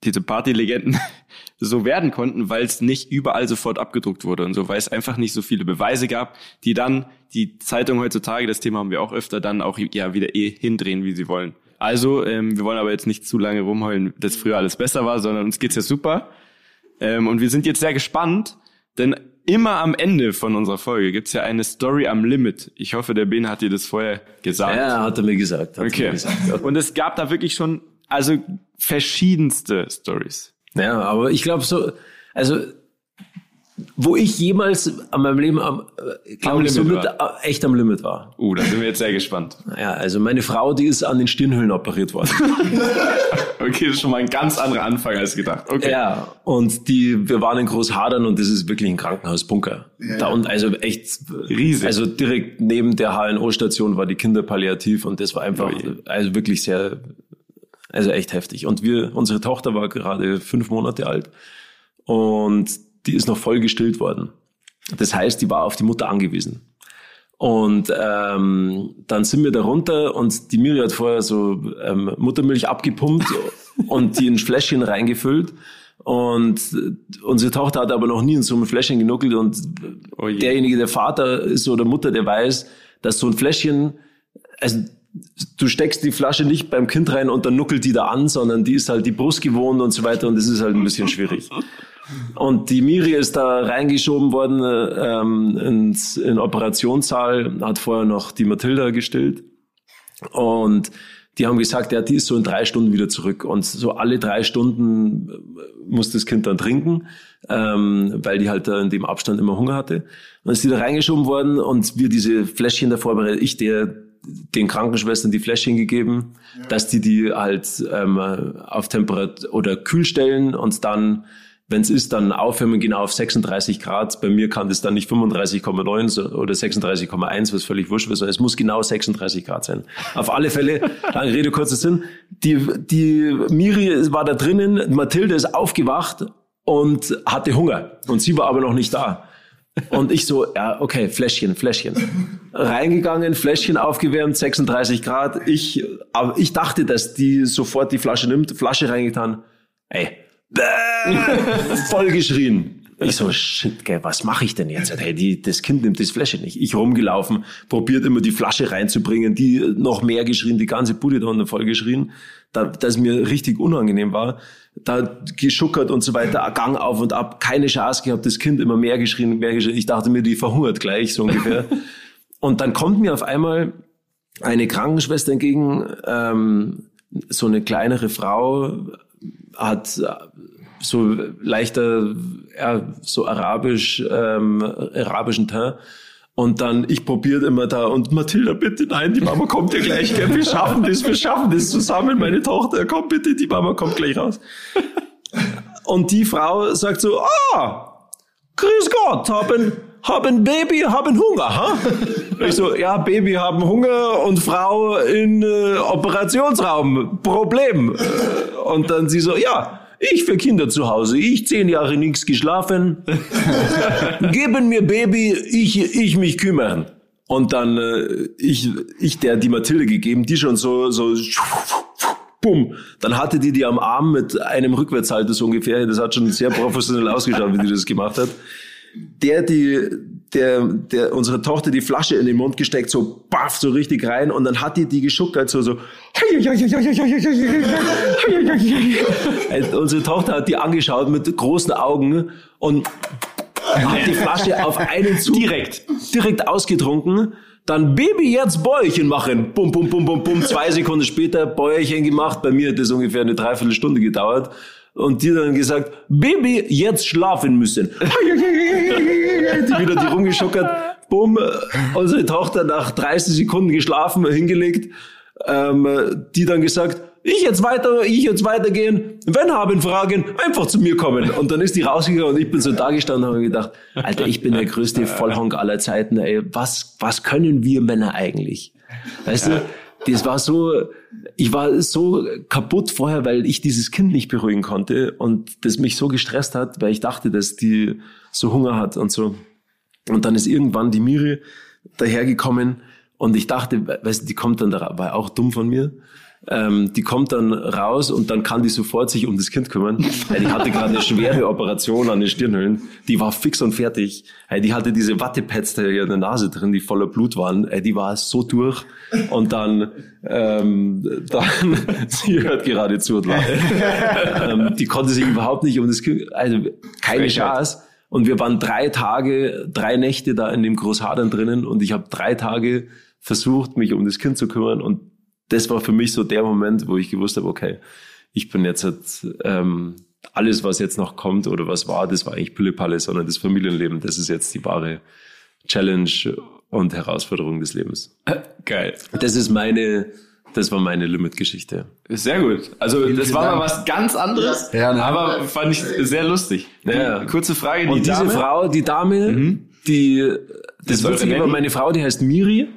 diese Partylegenden so werden konnten, weil es nicht überall sofort abgedruckt wurde und so, weil es einfach nicht so viele Beweise gab, die dann die Zeitung heutzutage, das Thema haben wir auch öfter, dann auch ja wieder eh hindrehen, wie sie wollen. Also, ähm, wir wollen aber jetzt nicht zu lange rumheulen, dass früher alles besser war, sondern uns geht's ja super. Ähm, und wir sind jetzt sehr gespannt, denn immer am Ende von unserer Folge gibt's ja eine Story am Limit. Ich hoffe, der Ben hat dir das vorher gesagt. Ja, hat er mir gesagt. Okay. mir gesagt ja. Und es gab da wirklich schon, also verschiedenste Stories. ja, aber ich glaube so, also wo ich jemals an meinem Leben am, äh, glaub Am ich, so Limit mit, äh, echt am Limit war. Uh, da sind wir jetzt sehr gespannt. Ja, also meine Frau, die ist an den Stirnhöhlen operiert worden. Okay, das ist schon mal ein ganz anderer Anfang als gedacht. Okay. Ja, und die, wir waren in Großhadern und das ist wirklich ein Krankenhausbunker. Da unten, also echt Riesig. Also direkt neben der HNO-Station war die Kinderpalliativ und das war einfach, also wirklich sehr, also echt heftig. Und wir, unsere Tochter war gerade fünf Monate alt und die ist noch voll gestillt worden. Das heißt, die war auf die Mutter angewiesen. Und ähm, dann sind wir da runter und die Miri hat vorher so ähm, Muttermilch abgepumpt und die in ein Fläschchen reingefüllt. Und unsere Tochter hat aber noch nie in so einem Fläschchen genuckelt und Oh je. derjenige, der Vater ist oder Mutter, der weiß, dass so ein Fläschchen, also du steckst die Flasche nicht beim Kind rein und dann nuckelt die da an, sondern die ist halt die Brust gewohnt und so weiter und das ist halt ein bisschen schwierig. Und die Miri ist da reingeschoben worden äh, ähm, ins in den Operationssaal, hat vorher noch die Mathilda gestillt. Und die haben gesagt, ja, die ist so in drei Stunden wieder zurück. Und so alle drei Stunden äh, muss das Kind dann trinken, ähm, weil die halt da in dem Abstand immer Hunger hatte. Und dann ist die da reingeschoben worden und wir diese Fläschchen da vorbereitet. Ich der den Krankenschwestern die Fläschchen gegeben, dass die die halt ähm, auf Temperatur oder kühl stellen und dann wenn es ist, dann aufwärmen genau auf 36 Grad. Bei mir kann das dann nicht 35,9 so- oder 36,1, was völlig wurscht ist, sondern es muss genau 36 Grad sein. Auf alle Fälle, lange Rede, kurzer Sinn, die, die Miri war da drinnen, Mathilde ist aufgewacht und hatte Hunger und sie war aber noch nicht da. Und ich so, ja, okay, Fläschchen, Fläschchen. Reingegangen, Fläschchen aufgewärmt, 36 Grad. Ich, aber ich dachte, dass die sofort die Flasche nimmt, Flasche reingetan. Ey, voll geschrien. Ich so, shit, gell, was mache ich denn jetzt? Hey, die, das Kind nimmt das Fläschchen nicht. Ich rumgelaufen, probiert immer die Flasche reinzubringen, die noch mehr geschrien, die ganze Bude da unten voll geschrien, da, dass mir richtig unangenehm war. Da geschuckert und so weiter, Gang auf und ab, keine Chance gehabt, das Kind immer mehr geschrien, mehr geschrien. Ich dachte mir, die verhungert gleich, so ungefähr. und dann kommt mir auf einmal eine Krankenschwester entgegen, ähm, so eine kleinere Frau, hat äh, so leichter, ja, so arabisch, ähm, arabischen Teint. Und dann, ich probiert immer da und Mathilda, bitte, nein, die Mama kommt ja gleich, gell? wir schaffen das, wir schaffen das zusammen, meine Tochter, komm bitte, die Mama kommt gleich raus. Und die Frau sagt so, ah, grüß Gott, haben, haben Baby, haben Hunger, ha? Ich so, ja, Baby haben Hunger und Frau in äh, Operationsraum, Problem. Und dann sie so, ja, ich für Kinder zu Hause, ich zehn Jahre nichts geschlafen, geben mir Baby, ich, ich mich kümmern. Und dann äh, ich, ich der die Mathilde gegeben, die schon so, so bumm. Dann hatte die die am Arm mit einem Rückwärtshalter so ungefähr. Das hat schon sehr professionell ausgeschaut, wie die das gemacht hat. Der, die, der, der, unsere Tochter die Flasche in den Mund gesteckt, so baff, so richtig rein. Und dann hat die die geschuckt, so, so. Äh, Unsere Tochter hat die angeschaut mit großen Augen und hat die Flasche auf einen Zug Direkt. direkt ausgetrunken. Dann Baby jetzt Bäuerchen machen. Bum, bum, bum, bum, bum. Zwei Sekunden später Bäuerchen gemacht. Bei mir hat das ungefähr eine Dreiviertelstunde gedauert. Und die dann gesagt, Baby jetzt schlafen müssen. die wieder die rumgeschockert. Bumm. Unsere Tochter nach 30 Sekunden geschlafen, hingelegt. Ähm, die dann gesagt, ich jetzt weiter, ich jetzt weitergehen. Wenn haben Fragen, einfach zu mir kommen. Und dann ist die rausgegangen und ich bin so da gestanden und habe gedacht, Alter, ich bin der größte Vollhonk aller Zeiten, ey. Was, was können wir Männer eigentlich? Weißt du, das war so, ich war so kaputt vorher, weil ich dieses Kind nicht beruhigen konnte und das mich so gestresst hat, weil ich dachte, dass die so Hunger hat und so. Und dann ist irgendwann die Miri dahergekommen und ich dachte, weißt du, die kommt dann, da war auch dumm von mir, ähm, die kommt dann raus und dann kann die sofort sich um das Kind kümmern. Weil die hatte gerade eine schwere Operation an den Stirnhöhlen. Die war fix und fertig. Hey, die hatte diese Wattepads da in der Nase drin, die voller Blut waren. Hey, die war so durch. Und dann, ähm, dann sie hört gerade zu und lacht. ähm, die konnte sich überhaupt nicht um das Kind, also keine Chance. Und wir waren drei Tage, drei Nächte da in dem Großhadern drinnen und ich habe drei Tage versucht, mich um das Kind zu kümmern und das war für mich so der Moment, wo ich gewusst habe, okay, ich bin jetzt halt, ähm, alles, was jetzt noch kommt oder was war, das war eigentlich Pillepalle, sondern das Familienleben, das ist jetzt die wahre Challenge und Herausforderung des Lebens. Geil. Das ist meine, das war meine Limit-Geschichte. Sehr gut. Also das war mal was ganz anderes, Ja, ne? aber fand ich sehr lustig. Ja. Kurze Frage, die Und diese Dame, Frau, die Dame, die, das eure Witzige war, meine Frau, die heißt Miri.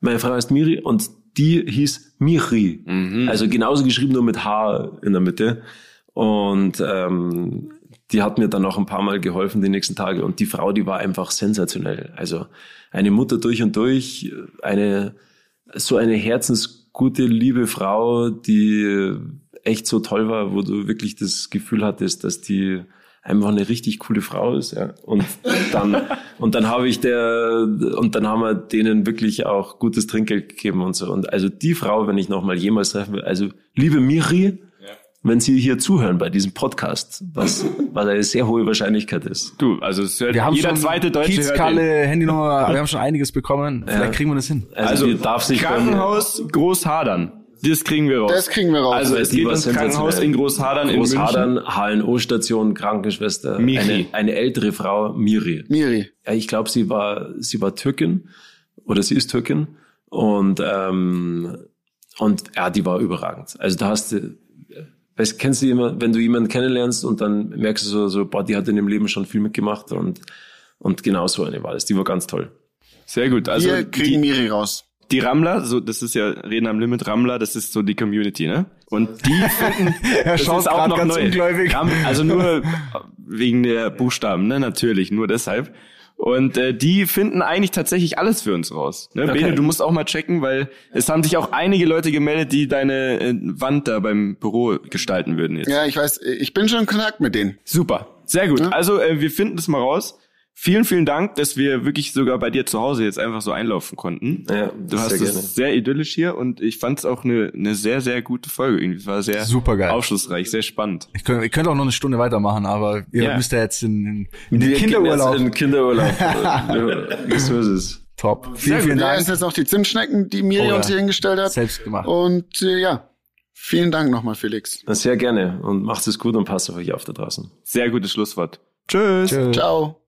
Meine Frau heißt Miri und die hieß Miri. Also genauso geschrieben, nur mit H in der Mitte. Und ähm, die hat mir dann auch ein paar Mal geholfen die nächsten Tage. Und die Frau, die war einfach sensationell. Also eine Mutter durch und durch, eine so eine herzensgute, liebe Frau, die echt so toll war, wo du wirklich das Gefühl hattest, dass die einfach eine richtig coole Frau ist. Ja. Und dann und dann habe ich der und dann haben wir denen wirklich auch gutes Trinkgeld gegeben und so. Und also die Frau, wenn ich noch mal jemals treffen will, also liebe Miri, wenn Sie hier zuhören bei diesem Podcast, was, was eine sehr hohe Wahrscheinlichkeit ist. du, also es hört Wir haben jeder schon zweite Deutsche. Kiezkalle, Handynummer, wir haben schon einiges bekommen. Vielleicht kriegen wir das hin. Also, die darf sich Krankenhaus Großhadern. Das kriegen wir raus. Das kriegen wir raus. Also es Die geht war ins Krankenhaus in Großhadern in München. Großhadern, HNO-Station, Krankenschwester, Miri. eine, eine ältere Frau, Miri. Miri. Ja, ich glaube, sie war, sie war Türkin oder sie ist Türkin und ähm, und ja, die war überragend. Also da hast du, weißt, kennst du jemanden, wenn du jemanden kennenlernst und dann merkst du so, so boah, die hat in dem Leben schon viel mitgemacht und und genau so eine war das. Die war ganz toll. Sehr gut. Also wir kriegen die, Miri raus. Die Rammler, so das ist ja Reden am Limit Rammler, das ist so die Community, ne? Und die finden, Er das ist auch noch ganz neu. ungläubig. Also nur wegen der Buchstaben, ne? Natürlich, nur deshalb. Und äh, die finden eigentlich tatsächlich alles für uns raus. Ne? Okay. Bene, du musst auch mal checken, weil es haben sich auch einige Leute gemeldet, die deine äh, Wand da beim Büro gestalten würden jetzt. Ja, ich weiß, ich bin schon in Kontakt mit denen. Super, sehr gut. Also äh, wir finden das mal raus. Vielen, vielen Dank, dass wir wirklich sogar bei dir zu Hause jetzt einfach so einlaufen konnten. Ja, du hast sehr es sehr idyllisch hier und ich fand es auch eine, eine sehr, sehr gute Folge. Irgendwie Es war sehr Supergeil. aufschlussreich, sehr spannend. Ich könnte, ich könnte auch noch eine Stunde weitermachen, aber ihr Ja. müsst ja jetzt in, in, in den Wir gehen Kinderurlaub. jetzt In Kinderurlaub. so ist es. Top. Vielen, vielen Da Dank. ist jetzt noch die Zimtschnecken, die Miri Oh ja. uns hier hingestellt hat. Selbst gemacht. Und äh, ja, vielen Dank nochmal, Felix. Sehr gerne und macht es gut und passt auf euch auf da draußen. Sehr gutes Schlusswort. Tschüss. Tschö. Ciao.